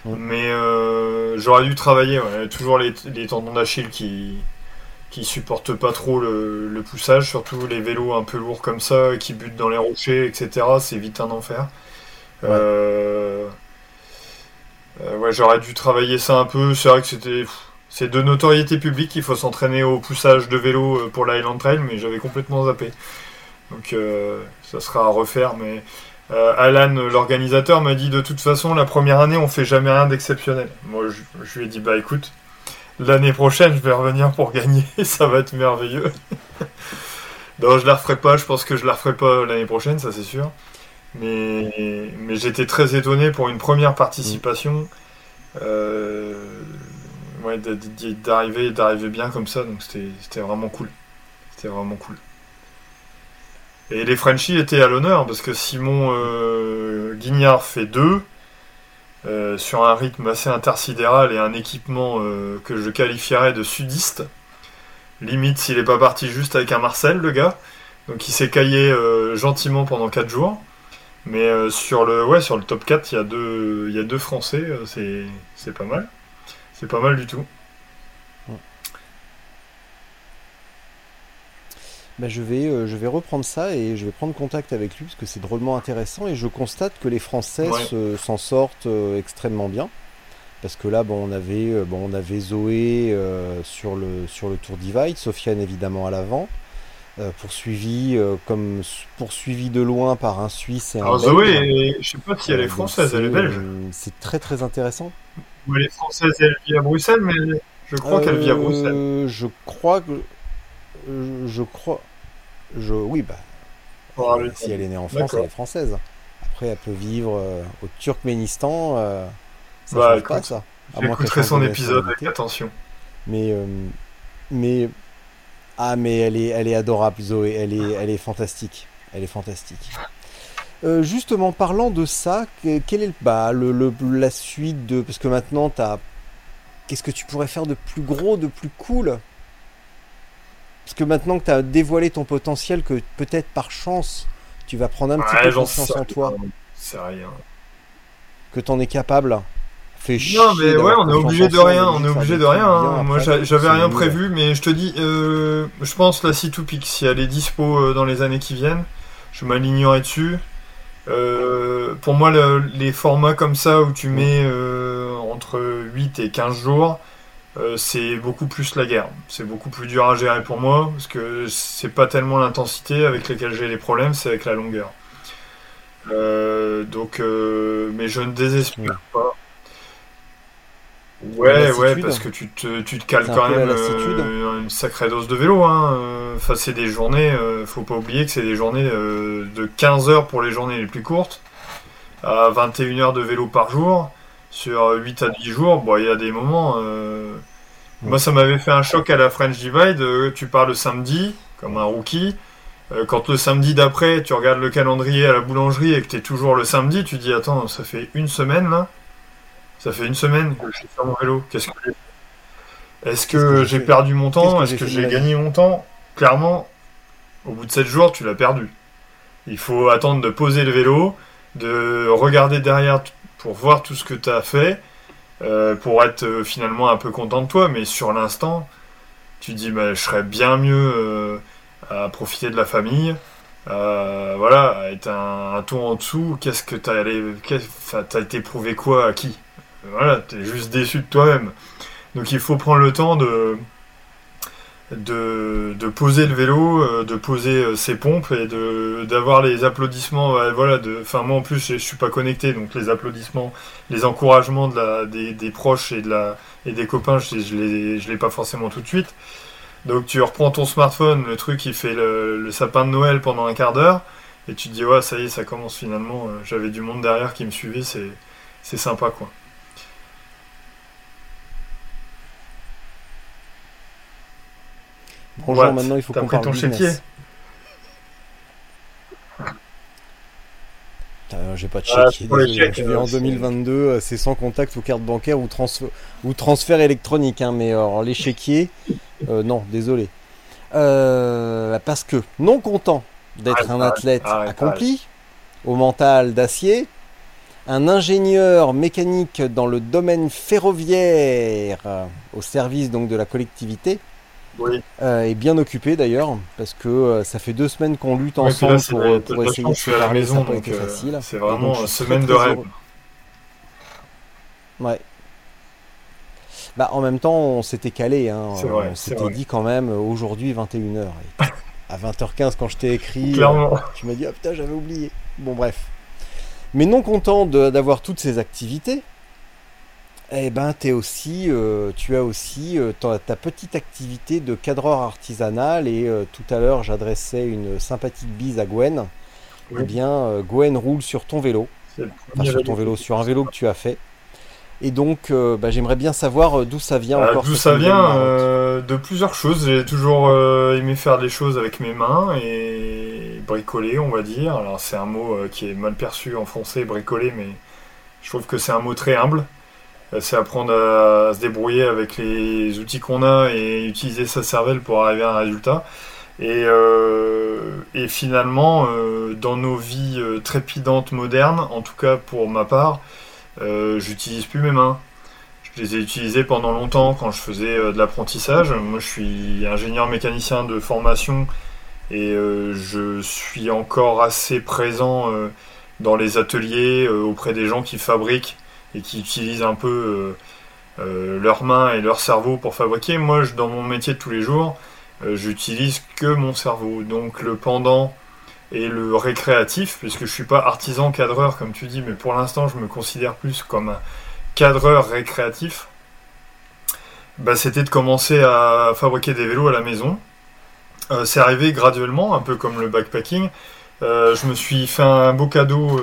Mais euh, j'aurais dû travailler, ouais, toujours les, les tendons d'Achille qui qui supportent pas trop le, le poussage, surtout les vélos un peu lourds comme ça, qui butent dans les rochers, etc. C'est vite un enfer. Euh, euh, ouais, j'aurais dû travailler ça un peu. C'est vrai que c'était. C'est de notoriété publique qu'il faut s'entraîner au poussage de vélo euh, pour l'Highland Trail, mais j'avais complètement zappé. Donc euh, ça sera à refaire. Mais Alan, l'organisateur, m'a dit de toute façon, la première année, on fait jamais rien d'exceptionnel. Moi, je, je lui ai dit, bah écoute, l'année prochaine, je vais revenir pour gagner, ça va être merveilleux. non, je la referai pas, je pense que je la referai pas l'année prochaine, ça c'est sûr. Mais, j'étais très étonné pour une première participation. euh, d'arriver d'arriver bien comme ça, donc c'était vraiment cool. C'était vraiment cool. Et les Frenchies étaient à l'honneur parce que Simon euh, Guignard fait deux euh, sur un rythme assez intersidéral et un équipement que je qualifierais de sudiste. Limite s'il n'est pas parti juste avec un Marcel, le gars. Donc il s'est caillé gentiment pendant 4 jours. Mais euh, sur le ouais sur le top 4, il y a deux y a deux Français, euh, c'est c'est pas mal. C'est pas mal du tout. Bah, je, vais, euh, je vais reprendre ça et je vais prendre contact avec lui parce que c'est drôlement intéressant et je constate que les Français Ouais. se- s'en sortent euh, extrêmement bien. Parce que là, bon, on avait, euh, bon, on avait Zoé sur, le, sur le Tour Divide, Sofiane évidemment à l'avant, poursuivi, euh, comme, poursuivi de loin par un Suisse et un Alors. Zoé, je sais pas si elle Euh, est française, elle est belge. euh, C'est très très intéressant. Elle est française et elle vit à Bruxelles, mais je crois qu'elle vit à Bruxelles. Euh, Je crois que. euh, Je crois. Je, oui, bah, Oh, Euh, si elle est née en France, elle est française. Après, elle peut vivre euh, au Turkménistan. euh, ça Bah, change pas ça. J'écouterai son de épisode avec attention. Mais, euh, mais ah, mais elle est, elle est adorable, Zoé. Elle est, elle est fantastique. Elle est fantastique. Euh, justement, parlant de ça, que- quel est bah, le, le- la suite de parce que maintenant t'as, qu'est-ce que tu pourrais faire de plus gros, de plus cool? Parce que maintenant que tu as dévoilé ton potentiel, que peut-être par chance tu vas prendre un petit peu confiance en toi, C'est rien. que t'en es capable. Chier Non, mais ouais, on est obligé de rien, on est obligé de rien. hein. Moi, j'avais rien prévu, mais je te dis, euh, je pense la C2 Peak, si elle est dispo euh, dans les années qui viennent, je m'alignerai dessus. Euh, pour moi, le- les formats comme ça où tu mets euh, entre 8 et 15 jours, euh, c'est beaucoup plus la guerre. C'est beaucoup plus dur à gérer pour moi, parce que c'est pas tellement l'intensité avec laquelle j'ai les problèmes, c'est avec la longueur. Donc, mais je ne désespère pas. Ouais, ouais, parce que tu te, tu te cales quand même euh, une sacrée dose de vélo. Hein. Enfin, c'est des journées, euh, faut pas oublier que c'est des journées euh, de 15 heures pour les journées les plus courtes, à 21 heures de vélo par jour, sur 8 à 10 jours. Bon, il y a des moments. euh, Moi, ça m'avait fait un choc à la French Divide. tu pars le samedi, comme un rookie. Quand le samedi d'après, tu regardes le calendrier à la boulangerie et que tu es toujours le samedi, tu dis Attends, ça fait une semaine là Ça fait une semaine que je suis sur mon vélo. Qu'est-ce que j'ai fait Est-ce que j'ai perdu mon temps Est-ce que j'ai gagné mon temps Clairement, au bout de 7 jours, tu l'as perdu. Il faut attendre de poser le vélo, de regarder derrière pour voir tout ce que tu as fait, euh, pour être euh, finalement un peu content de toi, mais sur l'instant, tu dis bah, je serais bien mieux euh, à profiter de la famille, euh, voilà, à être un, un ton en dessous, qu'est-ce que t'as allé, enfin, t'as été prouvé quoi à qui? Voilà, t'es juste déçu de toi-même. Donc il faut prendre le temps de de, poser le vélo, euh, de poser euh, ses pompes et d'avoir les applaudissements. ouais, voilà, de, enfin moi en plus je, je suis pas connecté, donc les applaudissements, les encouragements de la, des, des proches et de la et des copains, je, je les je l'ai pas forcément tout de suite. Donc tu reprends ton smartphone, le truc il fait le, sapin de Noël pendant un quart d'heure, et tu te dis ouais ça y est ça commence finalement, euh, j'avais du monde derrière qui me suivait, c'est, c'est sympa quoi. Bonjour, What? maintenant il faut qu'on parle ton business. J'ai pas de Ah, chéquier, désolé, chèques, je vais en euh, c'est- 2022, euh, c'est sans contact ou carte bancaire ou, transfert ou transfert électronique, hein, mais alors, les chéquiers, euh, non, désolé. Euh, parce que, non content d'être un athlète arrête, accompli, au mental d'acier, un ingénieur mécanique dans le domaine ferroviaire, euh, au service donc de la collectivité, Oui. euh, est bien occupé d'ailleurs, parce que euh, ça fait deux semaines qu'on lutte Ouais, ensemble là, pour, la- euh, pour essayer de à la maison, donc euh, facile. c'est Et vraiment une semaine très, de très rêve. heureux. Ouais. Bah, en même temps, on s'était calé. Hein. C'est vrai, on s'était dit quand même aujourd'hui 21h. Et à 20h15, quand je t'ai écrit, Clairement. tu m'as dit Ah putain, j'avais oublié. Bon, bref. Mais non content de- d'avoir toutes ces activités, eh ben, t'es aussi, euh, tu as aussi euh, ta, ta petite activité de cadreur artisanal. Et euh, tout à l'heure, j'adressais une sympathique bise à Gwen. Oui. Eh bien, Gwen roule sur ton vélo. C'est le Enfin, sur ton vélo, sur un vélo que tu as fait. Et donc, bah, j'aimerais bien savoir d'où ça vient Euh, encore. D'où ça vient De plusieurs choses. J'ai toujours aimé faire des choses avec mes mains et bricoler, on va dire. Alors c'est un mot qui est mal perçu en français, bricoler, mais je trouve que c'est un mot très humble. C'est apprendre à, se débrouiller avec les outils qu'on a et utiliser sa cervelle pour arriver à un résultat. Et, euh, finalement, euh, dans nos vies euh, trépidantes modernes, en tout cas pour ma part, j'utilise plus mes mains. Je les ai utilisés pendant longtemps quand je faisais de l'apprentissage. Moi, je suis ingénieur mécanicien de formation et je suis encore assez présent dans les ateliers auprès des gens qui fabriquent et qui utilisent un peu euh, euh, leurs mains et leur cerveau pour fabriquer. Moi, je- dans mon métier de tous les jours, euh, j'utilise que mon cerveau. Donc le pendant et le récréatif, puisque je suis pas artisan cadreur comme tu dis, mais pour l'instant, je me considère plus comme un cadreur récréatif, bah, c'était de commencer à fabriquer des vélos à la maison. Euh, c'est arrivé graduellement, un peu comme le backpacking. Je me suis fait un beau cadeau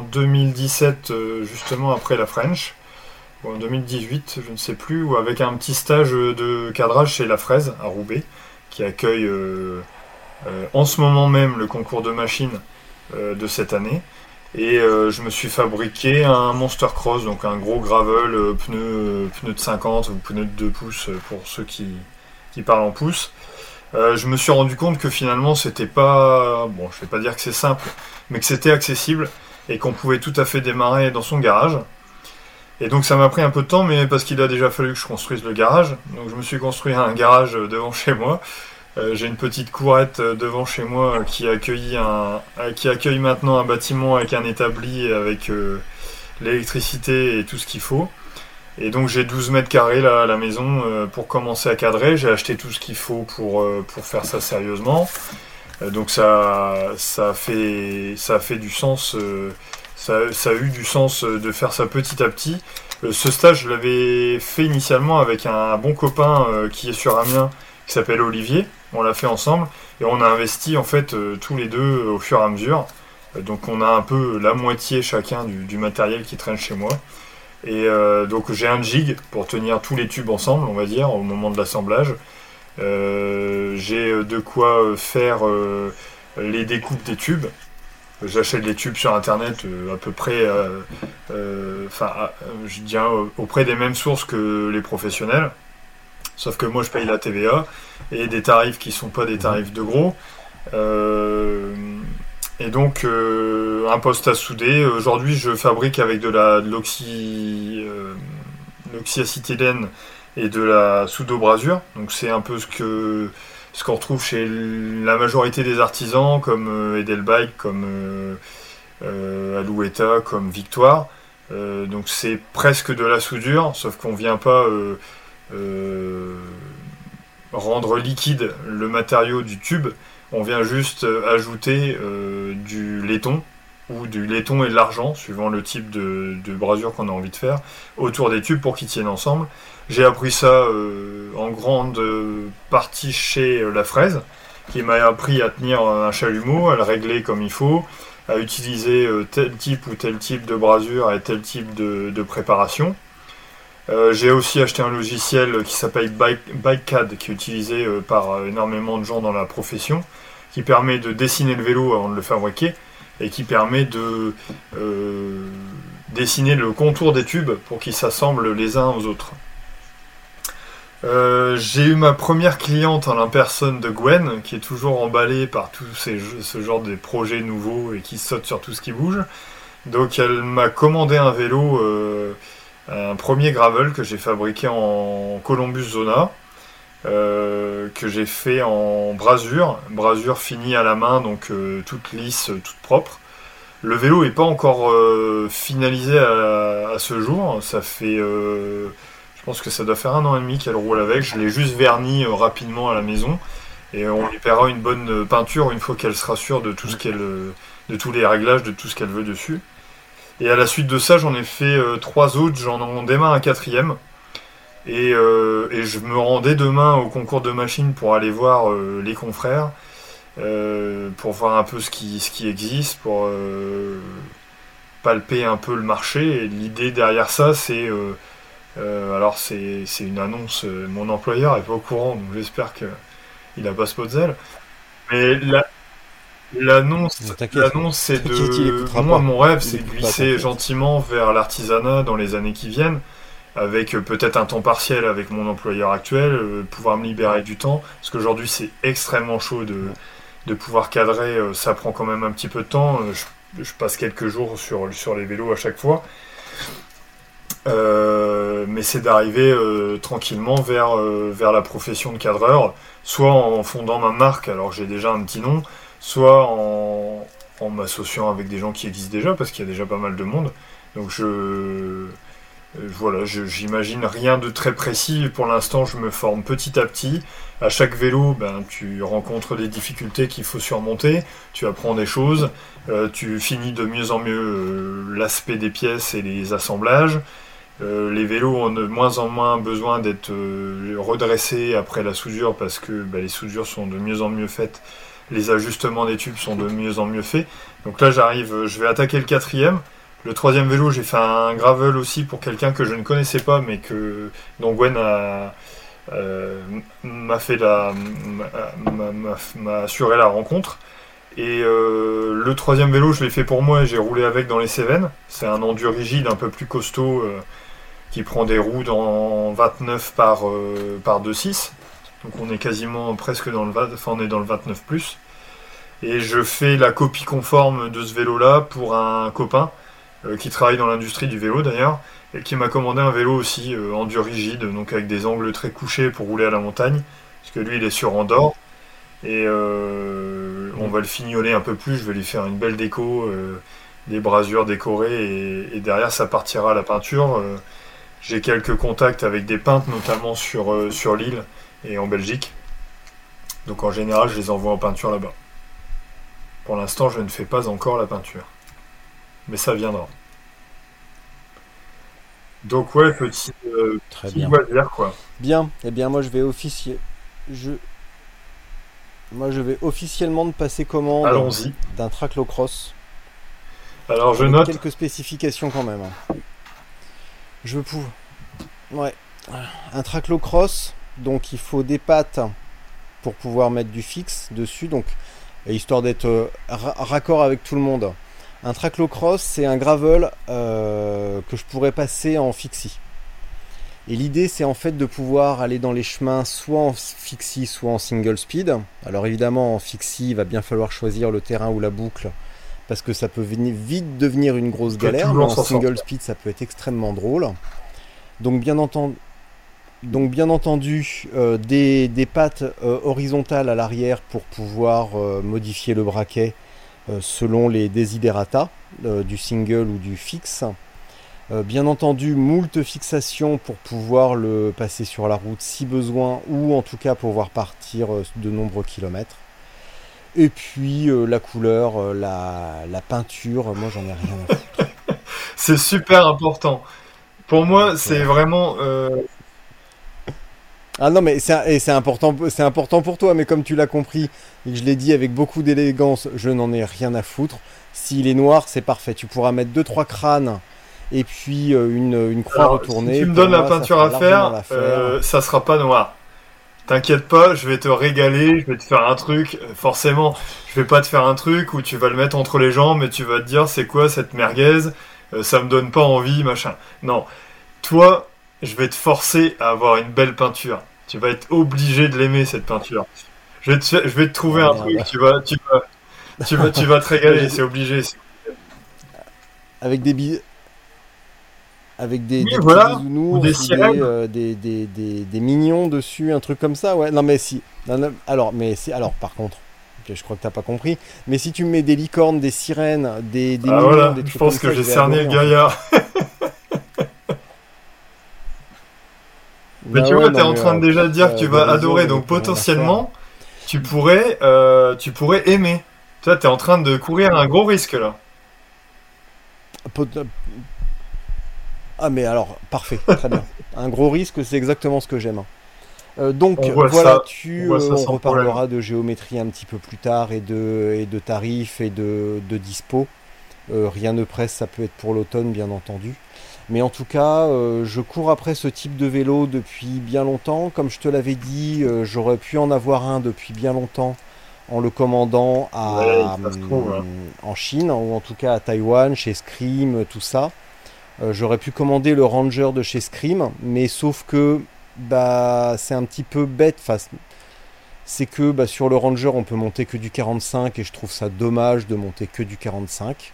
en 2017, euh, justement après la French, ou en 2018, je ne sais plus, ou avec un petit stage de cadrage chez La Fraise à Roubaix, qui accueille euh, euh, en ce moment même le concours de machines de cette année. Et je me suis fabriqué un Monster Cross, donc un gros gravel, pneu, pneu de 50 ou pneu de 2 pouces pour ceux qui, qui parlent en pouces. Je me suis rendu compte que finalement c'était pas, bon je vais pas dire que c'est simple, mais que c'était accessible et qu'on pouvait tout à fait démarrer dans son garage. Et donc ça m'a pris un peu de temps, mais parce qu'il a déjà fallu que je construise le garage. Donc je me suis construit un garage devant chez moi. Euh, J'ai une petite courette devant chez moi qui accueille maintenant un bâtiment avec un établi avec euh, l'électricité et tout ce qu'il faut. Et donc j'ai 12 mètres carrés là à la maison euh, pour commencer à cadrer. J'ai acheté tout ce qu'il faut pour, pour faire ça sérieusement. Euh, donc ça, a fait, du sens. euh, ça, a eu du sens euh, de faire ça petit à petit. Ce stage, je l'avais fait initialement avec un bon copain qui est sur Amiens, qui s'appelle Olivier. On l'a fait ensemble et on a investi en fait tous les deux au fur et à mesure. Donc on a un peu la moitié chacun du, matériel qui traîne chez moi. Et donc j'ai un jig pour tenir tous les tubes ensemble, on va dire, au moment de l'assemblage. Euh, j'ai euh, de quoi euh, faire les découpes des tubes. J'achète les tubes sur internet à peu près, enfin, à- je dirais euh, auprès des mêmes sources que les professionnels. Sauf que moi je paye la TVA et des tarifs qui sont pas des tarifs de gros. Euh, et donc euh, un poste à souder. Aujourd'hui je fabrique avec de l'oxyacétylène et de la soude-brasure. Donc c'est un peu ce ce qu'on retrouve chez la majorité des artisans comme euh, Edelbike, comme euh, euh, Alouetta, comme Victoire. Donc c'est presque de la soudure, sauf qu'on vient pas rendre liquide le matériau du tube. On vient juste ajouter du laiton ou du laiton et de l'argent, suivant le type de brasure qu'on a envie de faire, autour des tubes pour qu'ils tiennent ensemble. J'ai appris ça en grande partie chez La Fraise, qui m'a appris à tenir un chalumeau, à le régler comme il faut, à utiliser tel type ou tel type de brasure et tel type de préparation. Euh, j'ai aussi acheté un logiciel qui s'appelle BikeCAD, qui est utilisé euh, par euh, énormément de gens dans la profession, qui permet de dessiner le vélo avant de le fabriquer, et qui permet de dessiner le contour des tubes pour qu'ils s'assemblent les uns aux autres. J'ai eu ma première cliente en la personne de Gwen, qui est toujours emballée par tout ce genre de projets nouveaux et qui saute sur tout ce qui bouge. Donc elle m'a commandé un vélo un premier gravel que j'ai fabriqué en Columbus Zona, euh, que j'ai fait en brasure, brasure finie à la main, donc euh, toute lisse, toute propre. Le vélo n'est pas encore euh, finalisé à, ce jour, ça fait, pense que ça doit faire un an et demi qu'elle roule avec, je l'ai juste verni rapidement à la maison, et on lui paiera une bonne peinture une fois qu'elle sera sûre de tout ce qu'elle, de tous les réglages, de tout ce qu'elle veut dessus. Et à la suite de ça, j'en ai fait euh, trois autres, j'en démarre un quatrième. Euh, et, je me rendais demain au concours de machines pour aller voir euh, les confrères, pour voir un peu ce qui, ce qui existe, pour palper un peu le marché. Et l'idée derrière ça, c'est. Alors, c'est une annonce, mon employeur est pas au courant, donc j'espère qu'il n'a pas ce zèle. Mais la, L'annonce, l'annonce, c'est de. Moi, mon rêve, c'est de glisser gentiment vers l'artisanat dans les années qui viennent, avec euh, peut-être un temps partiel avec mon employeur actuel, euh, pouvoir me libérer du temps, parce qu'aujourd'hui, c'est extrêmement chaud de, de pouvoir cadrer. Euh, ça prend quand même un petit peu de temps. Je, passe quelques jours sur, sur les vélos à chaque fois. Mais c'est d'arriver tranquillement vers, vers la profession de cadreur, soit en fondant ma marque, alors j'ai déjà un petit nom, soit en, m'associant avec des gens qui existent déjà, parce qu'il y a déjà pas mal de monde. Donc je, euh, voilà, j'imagine rien de très précis. Pour l'instant, je me forme petit à petit. À chaque vélo, ben, tu rencontres des difficultés qu'il faut surmonter. Tu apprends des choses. Euh, tu finis de mieux en mieux euh, l'aspect des pièces et les assemblages. Les vélos ont de moins en moins besoin d'être redressés après la soudure parce que ben, les soudures sont de mieux en mieux faites les ajustements des tubes sont de mieux en mieux faits. Donc là, j'arrive, je vais attaquer le quatrième. Le troisième vélo, j'ai fait un gravel aussi pour quelqu'un que je ne connaissais pas, mais que dont Gwen a euh, m'a assuré la rencontre. Et euh, le troisième vélo, je l'ai fait pour moi et j'ai roulé avec dans les Cévennes. C'est un endu rigide, un peu plus costaud, euh, qui prend des roues dans 29 par, par 2,6. Donc on est quasiment presque dans le enfin on est dans le 29 plus. Et je fais la copie conforme de ce vélo-là pour un copain euh, qui travaille dans l'industrie du vélo d'ailleurs et qui m'a commandé un vélo aussi euh, en dur rigide, donc avec des angles très couchés pour rouler à la montagne, parce que lui il est sur Andorre. Et euh, on va le fignoler un peu plus, je vais lui faire une belle déco, des brasures décorées, et, et, derrière ça partira à la peinture. J'ai quelques contacts avec des peintres, notamment sur, sur l'île, et en Belgique. Donc en général, je les envoie en peinture là-bas. Pour l'instant, je ne fais pas encore la peinture. Mais ça viendra. Donc ouais, petit, euh, Très bien. quoi. Bien. Eh bien, moi, je vais officier. Je... Moi, je vais officiellement de passer commande d'un traclocross. Alors, je note quelques spécifications quand même. Hein. Je peux. Ouais. Un traclocross donc il faut des pattes pour pouvoir mettre du fixe dessus. Donc histoire d'être euh, raccord avec tout le monde. Un traclocross, c'est un gravel euh, que je pourrais passer en fixie. Et l'idée, c'est en fait de pouvoir aller dans les chemins soit en fixie, soit en single speed. Alors évidemment, en fixie, il va bien falloir choisir le terrain ou la boucle parce que ça peut vite devenir une grosse galère. Mais en single speed, ça peut être extrêmement drôle. Donc bien entendu, euh, des, pattes euh, horizontales à l'arrière pour pouvoir euh, modifier le braquet selon les desiderata du single ou du fixe. bien entendu moult fixations pour pouvoir le passer sur la route si besoin ou en tout cas pouvoir partir de nombreux kilomètres. Et puis la couleur, la, la, peinture, moi j'en ai rien à foutre. c'est super important. Pour moi, c'est vraiment Ah non, mais c'est important, c'est important pour toi, mais comme tu l'as compris et que je l'ai dit avec beaucoup d'élégance, je n'en ai rien à foutre. S'il est noir, c'est parfait. Tu pourras mettre deux trois crânes et puis euh, une, une croix Alors, retournée. Si tu me donnes la moi, peinture à faire, euh, ça sera pas noir. T'inquiète pas, je vais te régaler, je vais te faire un truc. euh, Forcément, je vais pas te faire un truc où tu vas le mettre entre les jambes et tu vas te dire c'est quoi cette merguez, euh, ça me donne pas envie, machin. Non, toi, je vais te forcer à avoir une belle peinture. Tu vas être obligé de l'aimer cette peinture. Je vais te, je vais te trouver Ah, un truc, tu vas, tu vas, tu vas, tu vas te régaler, c'est obligé. avec des bi- avec des, Oui, des voilà. Ou des euh, des, des, des, mignons dessus, un truc comme ça, ouais. Non mais si. Non, non, alors, mais c'est alors par contre, je crois que t'as pas compris. Mais si tu me mets des licornes, des sirènes, des, des Ah voilà, des je pense comme que j'ai cerné le fait. gaillard. Mais Bah tu vois, non, t'es en train de euh, déjà dire euh, que tu des vas adorer, on donc potentiellement, tu pourrais, euh, tu pourrais aimer. Tu vois, t'es en train de courir un gros risque là. Pot- Ah mais alors, parfait, très bien. Un gros risque, c'est exactement ce que j'aime. Euh, donc voilà, ça, tu, on euh, on reparlera de géométrie un petit peu plus tard et de, et de tarifs et de, de dispo. Euh, rien ne presse, ça peut être pour l'automne bien entendu. Mais en tout cas, je cours après ce type de vélo depuis bien longtemps. Comme je te l'avais dit, j'aurais pu en avoir un depuis bien longtemps en le commandant à, Ouais, trouve, hein. en Chine, ou en tout cas à Taïwan, chez Scream, tout ça. J'aurais pu commander le Ranger de chez Scream, mais sauf que bah, c'est un petit peu bête. Enfin, c'est que bah, sur le Ranger, on peut monter que du 45 et je trouve ça dommage de monter que du 45.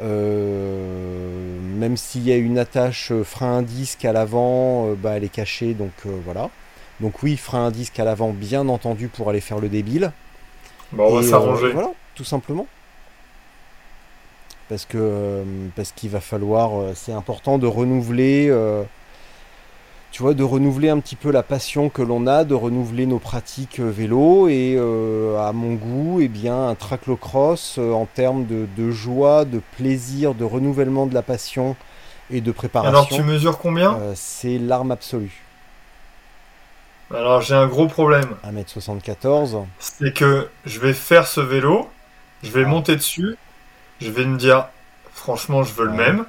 Euh, même s'il y a une attache euh, frein à disque à l'avant, euh, bah, elle est cachée, donc euh, voilà. Donc oui, frein à disque à l'avant, bien entendu, pour aller faire le débile. Bon, on va s'arranger. voilà, tout simplement. Parce que parce qu'il va falloir, c'est important de renouveler, tu vois, de renouveler un petit peu la passion que l'on a, de renouveler nos pratiques euh, vélo et euh, à mon goût, eh bien, un traclocross euh, en termes de, de joie, de plaisir, de renouvellement de la passion et de préparation, Alors, tu mesures combien? Euh, c'est l'arme absolue. Alors, j'ai un gros problème. 1m74. C'est que je vais faire ce vélo, je vais Ah. monter dessus, je vais me dire, franchement, je veux le même,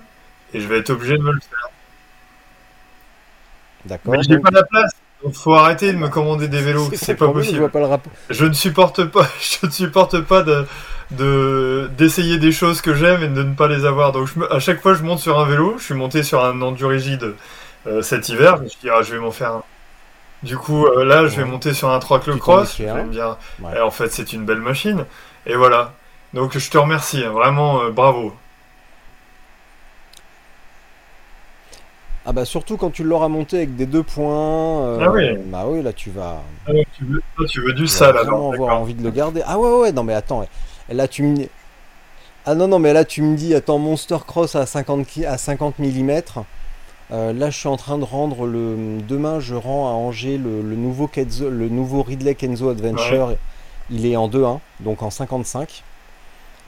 et je vais être obligé de me le faire. D'accord. Mais j'ai donc- pas la place. Donc, faut arrêter de me commander des vélos. C'est pas problème, possible. pas le. Je ne supporte pas, je ne supporte pas de, de, d'essayer des choses que j'aime et de ne pas les avoir. Donc, je à chaque fois, je monte sur un vélo. Je suis monté sur un endurigide euh, cet hiver. Je me suis dit, ah, je vais m'en faire un. Du coup, euh, là, je vais Ouais. monter sur un 3 Tu t'en cross. Je vais me dire, Ouais. eh, en fait, c'est une belle machine. Et voilà. Donc, je te remercie. hein, vraiment, euh, bravo. Ah bah surtout quand tu l'auras monté avec des deux points. euh, Ah oui. Bah oui, là tu vas, Ah, tu, veux, toi, tu veux du tu vas sale, vraiment avoir envie de le garder. Ah ouais ouais non mais attends. Là tu me ah non non mais là tu me dis attends Monster Cross à 50 ki- à 50 mm. là je suis en train de rendre le demain je rends à Angers le, le nouveau Kenzo, le nouveau Ridley Kenzo Adventure. Il est en 2.1 donc en 55.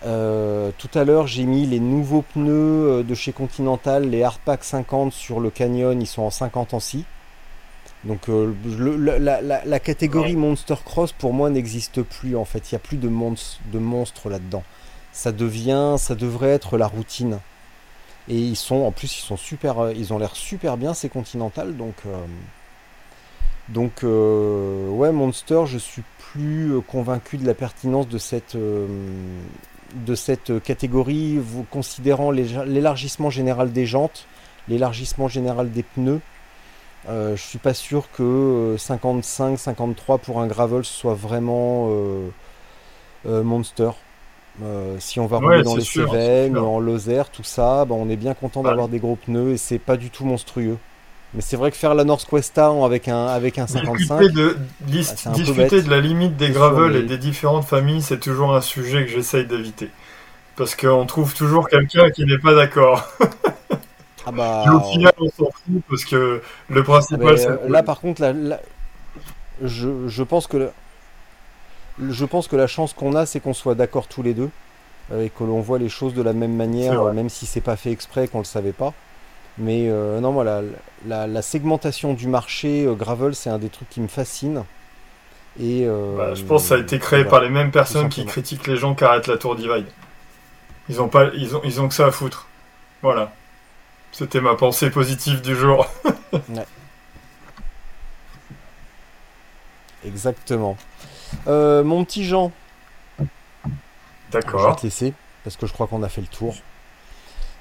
Euh, tout à l'heure, j'ai mis les nouveaux pneus euh, de chez Continental, les Hardpack 50 sur le Canyon, ils sont en 50 en. Donc euh, le- la, la- la- la catégorie Monster Cross pour moi n'existe plus en fait. Il n'y a plus de, monstres de monstres là-dedans. Ça devient, ça devrait être la routine. Et ils sont, en plus, ils sont super, ils ont l'air super bien ces Continental. Donc, euh, donc ouais, Monster, je suis plus convaincu de la pertinence de cette, de cette catégorie, vous considérant l'élargissement général des jantes, l'élargissement général des pneus. Euh, je suis pas sûr que 55-53 pour un gravel soit vraiment euh, euh, monster. Euh, si on va Ouais, rouler dans les sûr, Cévennes, en Lozère, tout ça, bah, on est bien content Ouais. d'avoir des gros pneus et c'est pas du tout monstrueux. Mais c'est vrai que faire la Northwesta en- avec un, avec un 55, Discuter, de, dis- Bah, un peu discuter de la limite des gravels et des différentes familles, c'est toujours un sujet que j'essaye d'éviter. Parce qu'on trouve toujours quelqu'un qui n'est pas d'accord. ah bah, Et au final, on s'en fout parce que le Ah principal, c'est. euh, là par contre, là, là, je, je pense que le- je pense que la chance qu'on a, c'est qu'on soit d'accord tous les deux euh, et que l'on voit les choses de la même manière, même si c'est pas fait exprès, qu'on le savait pas. Mais euh, non, voilà, la, la segmentation du marché euh, gravel, c'est un des trucs qui me fascine. Et euh, Bah, je pense que ça a été créé voilà. par les mêmes personnes qui critiquent les gens qui arrêtent la tour divide. Ils ont pas, ils ont, ils ont que ça à foutre. Voilà. C'était ma pensée positive du jour. Exactement. Euh, mon petit Jean, je vais D'accord. te laisser parce que je crois qu'on a fait le tour.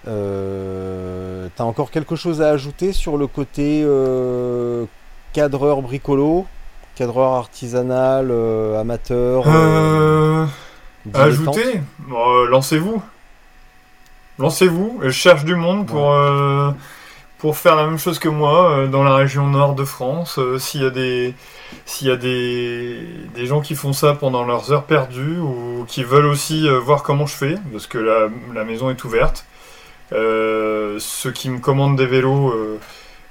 Euh, T'as encore quelque chose à ajouter sur le côté euh, cadreur bricolo, cadreur artisanal, euh, amateur ajouter Lancez-vous. Lancez-vous. Je cherche du monde pour, pour faire la même chose que moi dans la région nord de France. S'il y a, des, s'il y a des, des gens qui font ça pendant leurs heures perdues ou qui veulent aussi voir comment je fais, parce que la, la maison est ouverte. Euh, ceux qui me commandent des vélos euh,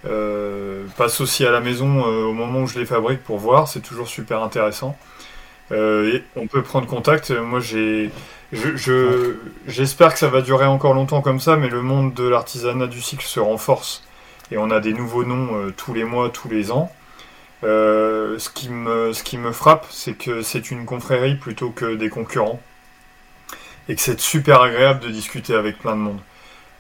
euh, passent aussi à la maison au moment où je les fabrique pour voir. C'est toujours super intéressant. On peut prendre contact. Moi, j'espère que ça va durer encore longtemps comme ça, mais le monde de l'artisanat du cycle se renforce et on a des nouveaux noms tous les mois, tous les ans. Ce qui me frappe, c'est que c'est une confrérie plutôt que des concurrents et que c'est super agréable de discuter avec plein de monde.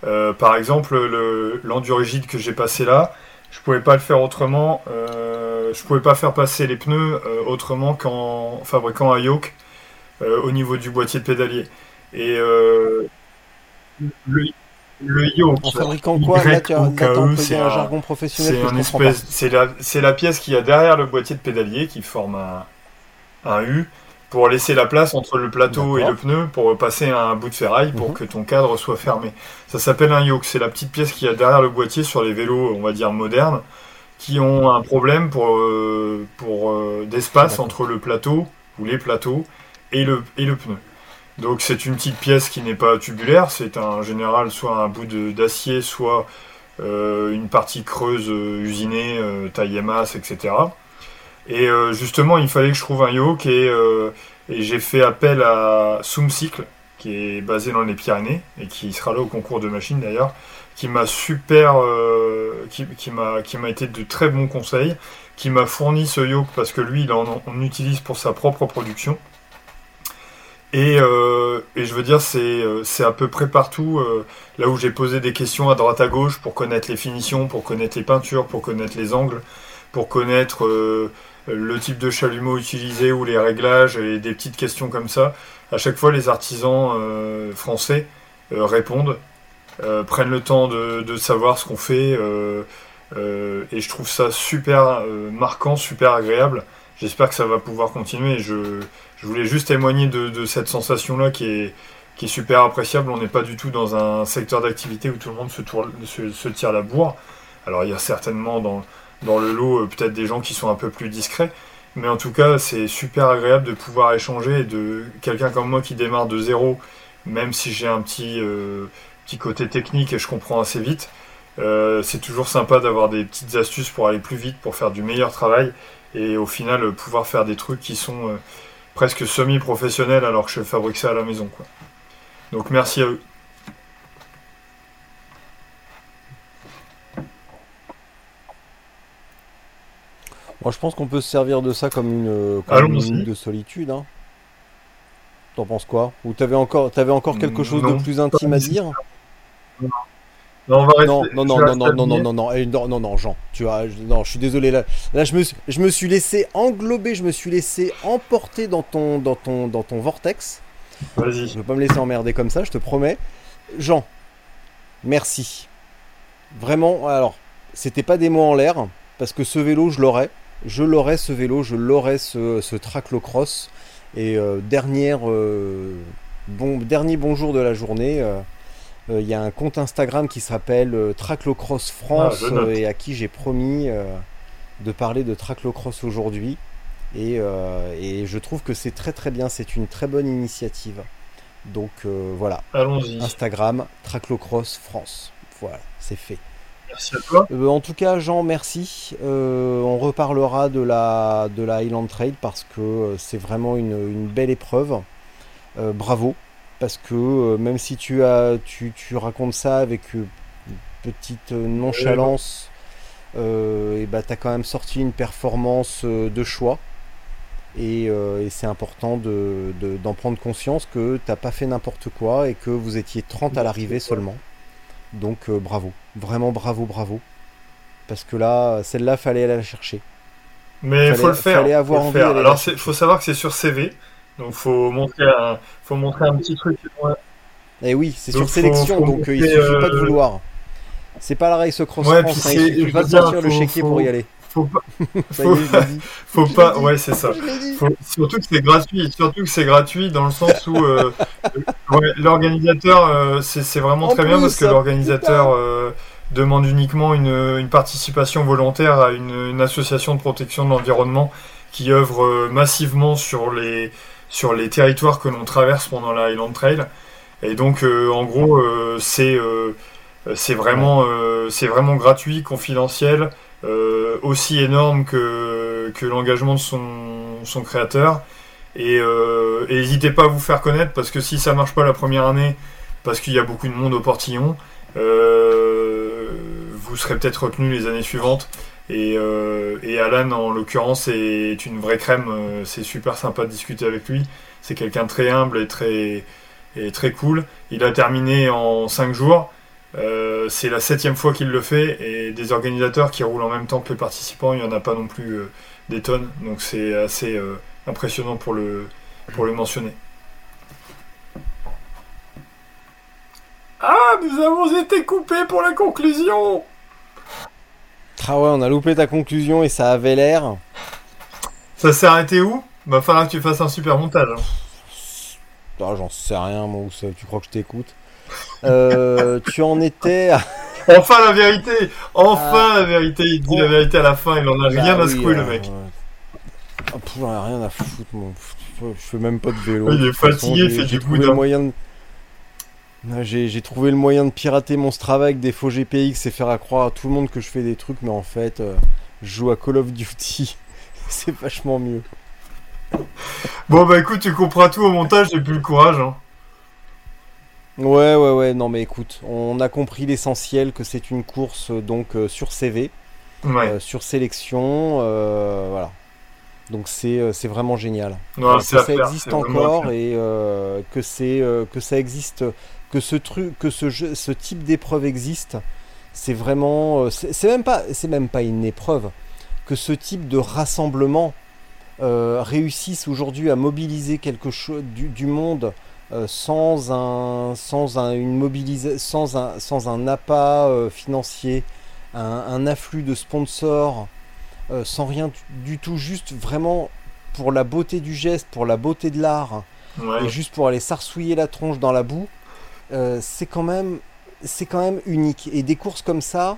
Euh, par exemple, le, l'endurigide que j'ai passé là, je pouvais pas le faire autrement. euh, je pouvais pas faire passer les pneus euh, autrement qu'en fabriquant un yoke euh, au niveau du boîtier de pédalier. Et euh, le, le yoke, En fabriquant quoi c'est un un- jargon professionnel c'est espèce, c'est la, la pièce qu'il y a derrière le boîtier de pédalier qui forme un, un U pour laisser la place entre le plateau et le pneu pour passer un bout de ferraille pour Mhm. que ton cadre soit fermé. Ça s'appelle un yoke. C'est la petite pièce qu'il y a derrière le boîtier sur les vélos, on va dire modernes, qui ont un problème pour, euh, pour euh, d'espace entre le plateau ou les plateaux et le, et le pneu. Donc c'est une petite pièce qui n'est pas tubulaire, c'est en général soit un bout d'acier, soit euh, une partie creuse usinée, taille masse, etc. Et euh, justement, il fallait que je trouve un yoke et, euh, et j'ai fait appel à Soumcycle, qui est basé dans les Pyrénées et qui sera là au concours de machines d'ailleurs, qui m'a super, euh, qui, m'a été de très bons conseils, qui m'a fourni ce yoke parce que lui, il en, utilise pour sa propre production. Et, je veux dire, c'est à peu près partout là où j'ai posé des questions à droite à gauche pour connaître les finitions, pour connaître les peintures, pour connaître les angles, pour connaître euh, le type de chalumeau utilisé ou les réglages et des petites questions comme ça. À chaque fois, les artisans euh, français euh, répondent, prennent le temps de, savoir ce qu'on fait et je trouve ça super marquant, super agréable. J'espère que ça va pouvoir continuer. Je, voulais juste témoigner de, cette sensation-là qui est, super appréciable. On n'est pas du tout dans un secteur d'activité où tout le monde se tire la bourre. Alors il y a certainement dans, dans le lot euh, peut-être des gens qui sont un peu plus discrets, mais en tout cas c'est super agréable de pouvoir échanger et de quelqu'un comme moi qui démarre de zéro, même si j'ai un petit, euh, petit côté technique et je comprends assez vite. euh, c'est toujours sympa d'avoir des petites astuces pour aller plus vite, pour faire du meilleur travail et au final pouvoir faire des trucs qui sont presque semi-professionnels alors que je fabrique ça à la maison. Donc merci à eux. Moi, je pense qu'on peut se servir de ça comme une, comme une de solitude. Hein. T'en penses quoi? Ou t'avais encore, t'avais encore quelque chose Non, de plus intime à dire? Non, on va rester- Non, non, non, je non, non, non, non, non, non, eh, non, non, non, Jean, tu as, je- non, je suis désolé là, là, je me, je me suis laissé englober, je me suis laissé emporter dans ton, dans ton, dans ton vortex. Je Vas-y. veux pas me laisser emmerder comme ça, je te promets. Jean, merci. Vraiment, alors, c'était pas des mots en l'air, parce que ce vélo, je l'aurais. Je l'aurais ce vélo, je l'aurais ce, ce traclocross. Et euh, dernière, euh, bon, dernier bonjour de la journée. euh, euh, Il y a un compte Instagram qui s'appelle Traclocross France Ah, et à qui j'ai promis de parler de Traclocross aujourd'hui. Et, et je trouve que c'est très très bien, c'est une très bonne initiative. Donc voilà, Allons-y. Instagram, Traclocross France. Voilà, c'est fait. Merci à toi. Euh, en tout cas, Jean, merci. Euh, on reparlera de la, de la Highland Trail parce que euh, c'est vraiment une, une belle épreuve. Bravo. Parce que même si tu, as, tu, tu racontes ça avec euh, petite nonchalance, et bah, tu as quand même sorti une performance de choix. Et, et c'est important d'en de, d'en prendre conscience que t'as pas fait n'importe quoi et que vous étiez 30 à l'arrivée seulement. Donc bravo, vraiment bravo, bravo. Parce que là, celle-là, fallait aller la chercher. Mais il faut le faire. Fallait avoir envie Alors, il faut savoir que c'est sur CV. Donc, faut montrer un, faut montrer un petit truc. Et eh oui, c'est sur sélection, donc il suffit pas de euh, vouloir. C'est pas la Race Cross France, hein, il suffit pas de sortir le chéquier pour y aller. Faut pas, faut, faut pas, ouais, c'est ça. surtout que c'est gratuit, surtout que c'est gratuit dans le sens où euh, l'organisateur, euh, c'est vraiment très bien parce que l'organisateur demande uniquement une, participation volontaire à une, association de protection de l'environnement qui œuvre euh, massivement sur les, sur les territoires que l'on traverse pendant la Highland Trail. Et donc, euh, en gros, euh, c'est c'est vraiment, c'est vraiment gratuit, confidentiel, aussi énorme que, que l'engagement de son, son créateur. Et n'hésitez pas à vous faire connaître parce que si ça marche pas la première année, parce qu'il y a beaucoup de monde au portillon, vous serez peut-être retenu les années suivantes. Et, euh, Alan, en l'occurrence, est une vraie crème. Euh, c'est super sympa de discuter avec lui. C'est quelqu'un de très humble et très, et très cool. Il a terminé en 5 jours. Euh, c'est la septième fois qu'il le fait. Et des organisateurs qui roulent en même temps que les participants, il n'y en a pas non plus des tonnes. Donc c'est assez impressionnant pour le, pour le mentionner. Ah, nous avons été coupés pour la conclusion ah ouais, on a loupé ta conclusion et ça avait l'air. Ça s'est arrêté où? Va falloir que tu fasses un super montage. Hein. Ah, j'en sais rien, moi, où ça, tu crois que je t'écoute? Euh, Tu en étais. enfin la vérité Enfin ah. la vérité Il dit la vérité à la fin, il en a bah rien à secouer, le euh, mec. Ah, j'en ai rien à foutre. Je fais même pas de vélo. il est fatigué, il fait du coup moyen de j'ai trouvé le moyen de pirater mon Strava avec des faux GPX et faire croire à tout le monde que je fais des trucs, mais en fait, euh, je joue à Call of Duty. c'est vachement mieux. Bon, bah écoute, tu comprends tout au montage, j'ai plus le courage. Hein. Ouais, ouais, ouais, non, mais écoute, on a compris l'essentiel que c'est une course donc euh, sur CV, euh, sur sélection, voilà. Donc c'est vraiment génial. que ça existe encore et que c'est que ça existe que ce truc, que ce, jeu, ce type d'épreuve existe, c'est vraiment, euh, c'est même pas, c'est même pas une épreuve. Que ce type de rassemblement euh, réussisse aujourd'hui à mobiliser quelque chose du, monde euh, sans un, sans un, une sans un, sans un appât financier, un, afflux de sponsors, sans rien du, tout, juste vraiment pour la beauté du geste, pour la beauté de l'art, et juste pour aller s'arsouiller la tronche dans la boue. Euh, c'est quand même c'est quand même unique. Et des courses comme ça,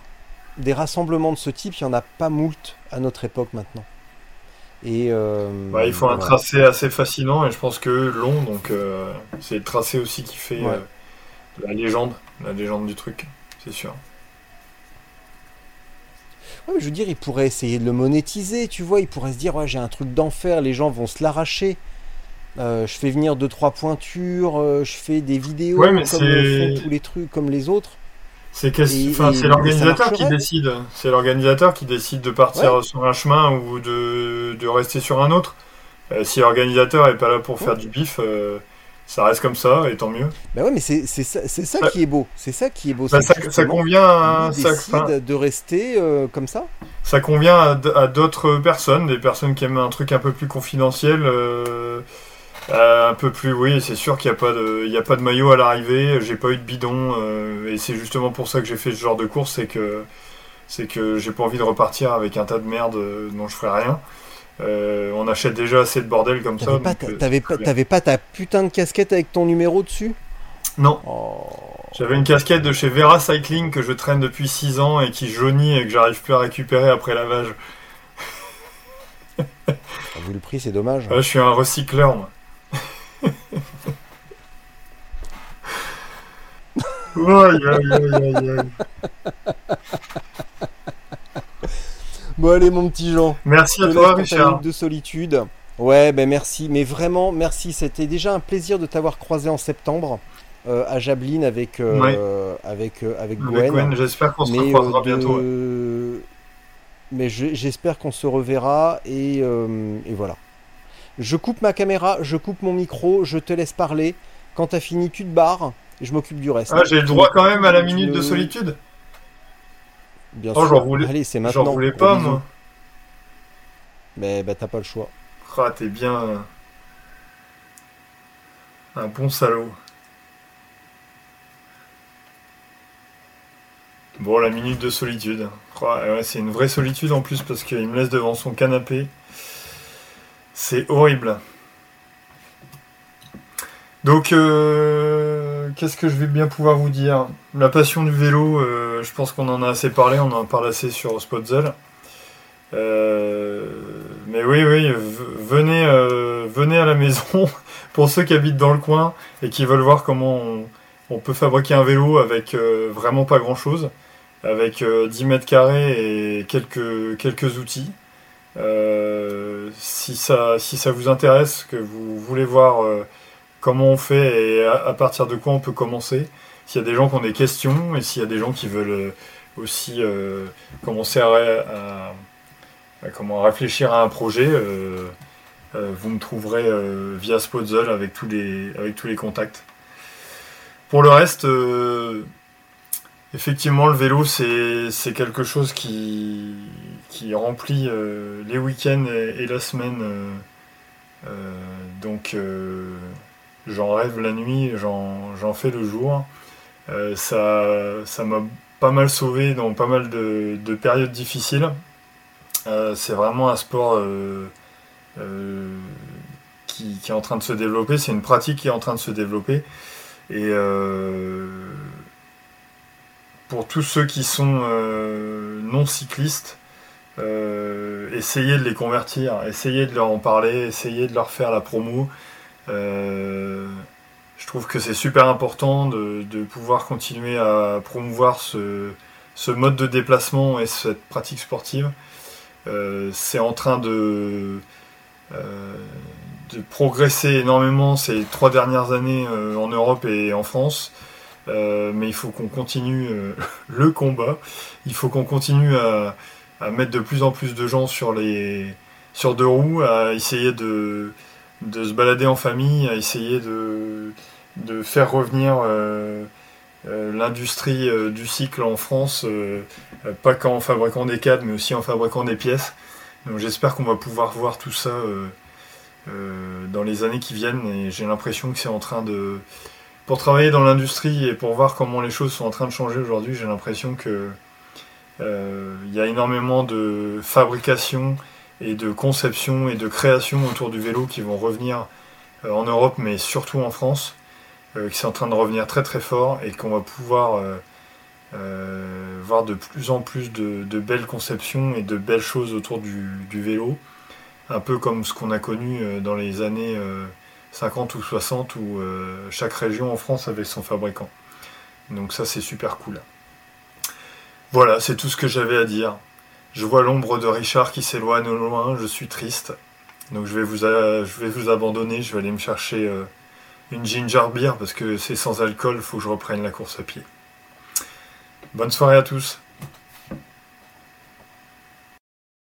des rassemblements de ce type, il n'y en a pas moult à notre époque maintenant. Et euh, bah, il faut un tracé assez fascinant et je pense que long, donc euh, c'est le tracé aussi qui fait la légende, la légende du truc, c'est sûr. je veux dire, il pourrait essayer de le monétiser, tu vois, il pourrait se dire, ouais, j'ai un truc d'enfer, les gens vont se l'arracher. Euh, je fais venir deux trois pointures, euh, je fais des vidéos comme tous les trucs comme les autres. C'est l'organisateur qui décide. C'est l'organisateur qui décide de partir sur un chemin ou de, de rester sur un autre. Euh, si l'organisateur est pas là pour faire du bif, ça reste comme ça et tant mieux. Bah ouais, mais c'est ça, ça qui est beau. C'est ça qui est beau. Bah, ça, ça, convient à, de rester comme ça. Ça convient à, à d'autres personnes, des personnes qui aiment un truc un peu plus confidentiel. Euh, un peu plus, oui, c'est sûr qu'il n'y a, pas de, a pas de maillot à l'arrivée, j'ai pas eu de bidon, euh, et c'est justement pour ça que j'ai fait ce genre de course, c'est que, c'est que j'ai pas envie de repartir avec un tas de merde euh, dont je ferai rien. on achète déjà assez de bordel comme ça. T'avais pas, pas, ta putain de casquette avec ton numéro dessus? Non. Oh. J'avais une casquette de chez Vera Cycling que je traîne depuis 6 ans et qui jaunit et que j'arrive plus à récupérer après lavage. Vu le prix, c'est dommage. je suis un recycleur, moi. Bon allez mon petit Jean. Merci à toi Richard. De solitude. Ouais ben merci, mais vraiment merci. C'était déjà un plaisir de t'avoir croisé en septembre. à Jablin avec, avec, avec Gwen. J'espère qu'on se recroisera bientôt. Mais j'espère qu'on se reverra et, et voilà. Je coupe ma caméra, je coupe mon micro, je te laisse parler. Quand t'as fini, tu te barres et je m'occupe du reste. Ah, j'ai le droit quand même à la minute de solitude Bien oh, sûr. Voulais... Allez, c'est maintenant. J'en voulais pas, moi. Mais bah, t'as pas le choix. Ah, t'es bien. Un bon salaud. Bon, la minute de solitude. ouais, c'est une vraie solitude en plus parce qu'il me laisse devant son canapé. C'est horrible. Donc, euh, qu'est-ce que je vais bien pouvoir vous dire? La passion du vélo, euh, je pense qu'on en a assez parlé, on en parle assez sur Spotzel. Euh, mais oui, oui, venez, venez à la maison pour ceux qui habitent dans le coin et qui veulent voir comment on, peut fabriquer un vélo avec vraiment pas grand chose, avec 10 mètres carrés et quelques, quelques outils. Si, ça, si ça vous intéresse, que vous voulez voir comment on fait et à, partir de quoi on peut commencer. S'il y a des gens qui ont des questions et s'il y a des gens qui veulent euh, aussi euh, commencer à, comment réfléchir à un projet, euh, vous me trouverez via Spotzel avec tous les avec tous les contacts. Pour le reste, effectivement, le vélo c'est quelque chose qui qui remplit les week-ends et, la semaine. donc j'en rêve la nuit, j'en fais le jour. Euh, ça m'a pas mal sauvé dans pas mal de, périodes difficiles. Euh, c'est vraiment un sport euh, qui, est en train de se développer, c'est une pratique qui est en train de se développer. Et pour tous ceux qui sont non cyclistes, essayez de les convertir, essayez de leur en parler, essayez de leur faire la promo. Euh, je trouve que c'est super important de, pouvoir continuer à promouvoir ce, mode de déplacement et cette pratique sportive. Euh, c'est en train euh, de, progresser énormément ces trois dernières années en Europe et en France. Mais il faut qu'on continue le combat. Il faut qu'on continue à, mettre de plus en plus de gens sur les sur deux roues, à essayer de de se balader en famille, à essayer de, de faire revenir euh, euh, l'industrie euh, du cycle en France, pas qu'en fabriquant des cadres, mais aussi en fabriquant des pièces. Donc j'espère qu'on va pouvoir voir tout ça dans les années qui viennent et j'ai l'impression que c'est en train de... Pour travailler dans l'industrie et pour voir comment les choses sont en train de changer aujourd'hui, j'ai l'impression que il y a énormément de fabrication et de conception et de création autour du vélo qui vont revenir euh, en Europe, mais surtout en France, euh, qui sont en train de revenir très très fort et qu'on va pouvoir euh, voir de plus en plus de, belles conceptions et de belles choses autour du, vélo, un peu comme ce qu'on a connu dans les années 50 ou 60 où chaque région en France avait son fabricant. Donc ça c'est super cool. Voilà, c'est tout ce que j'avais à dire. Je vois l'ombre de Richard qui s'éloigne au loin, je suis triste. Donc je vais vous, je vais vous abandonner, je vais aller me chercher euh, une ginger beer parce que c'est sans alcool, il faut que je reprenne la course à pied. Bonne soirée à tous.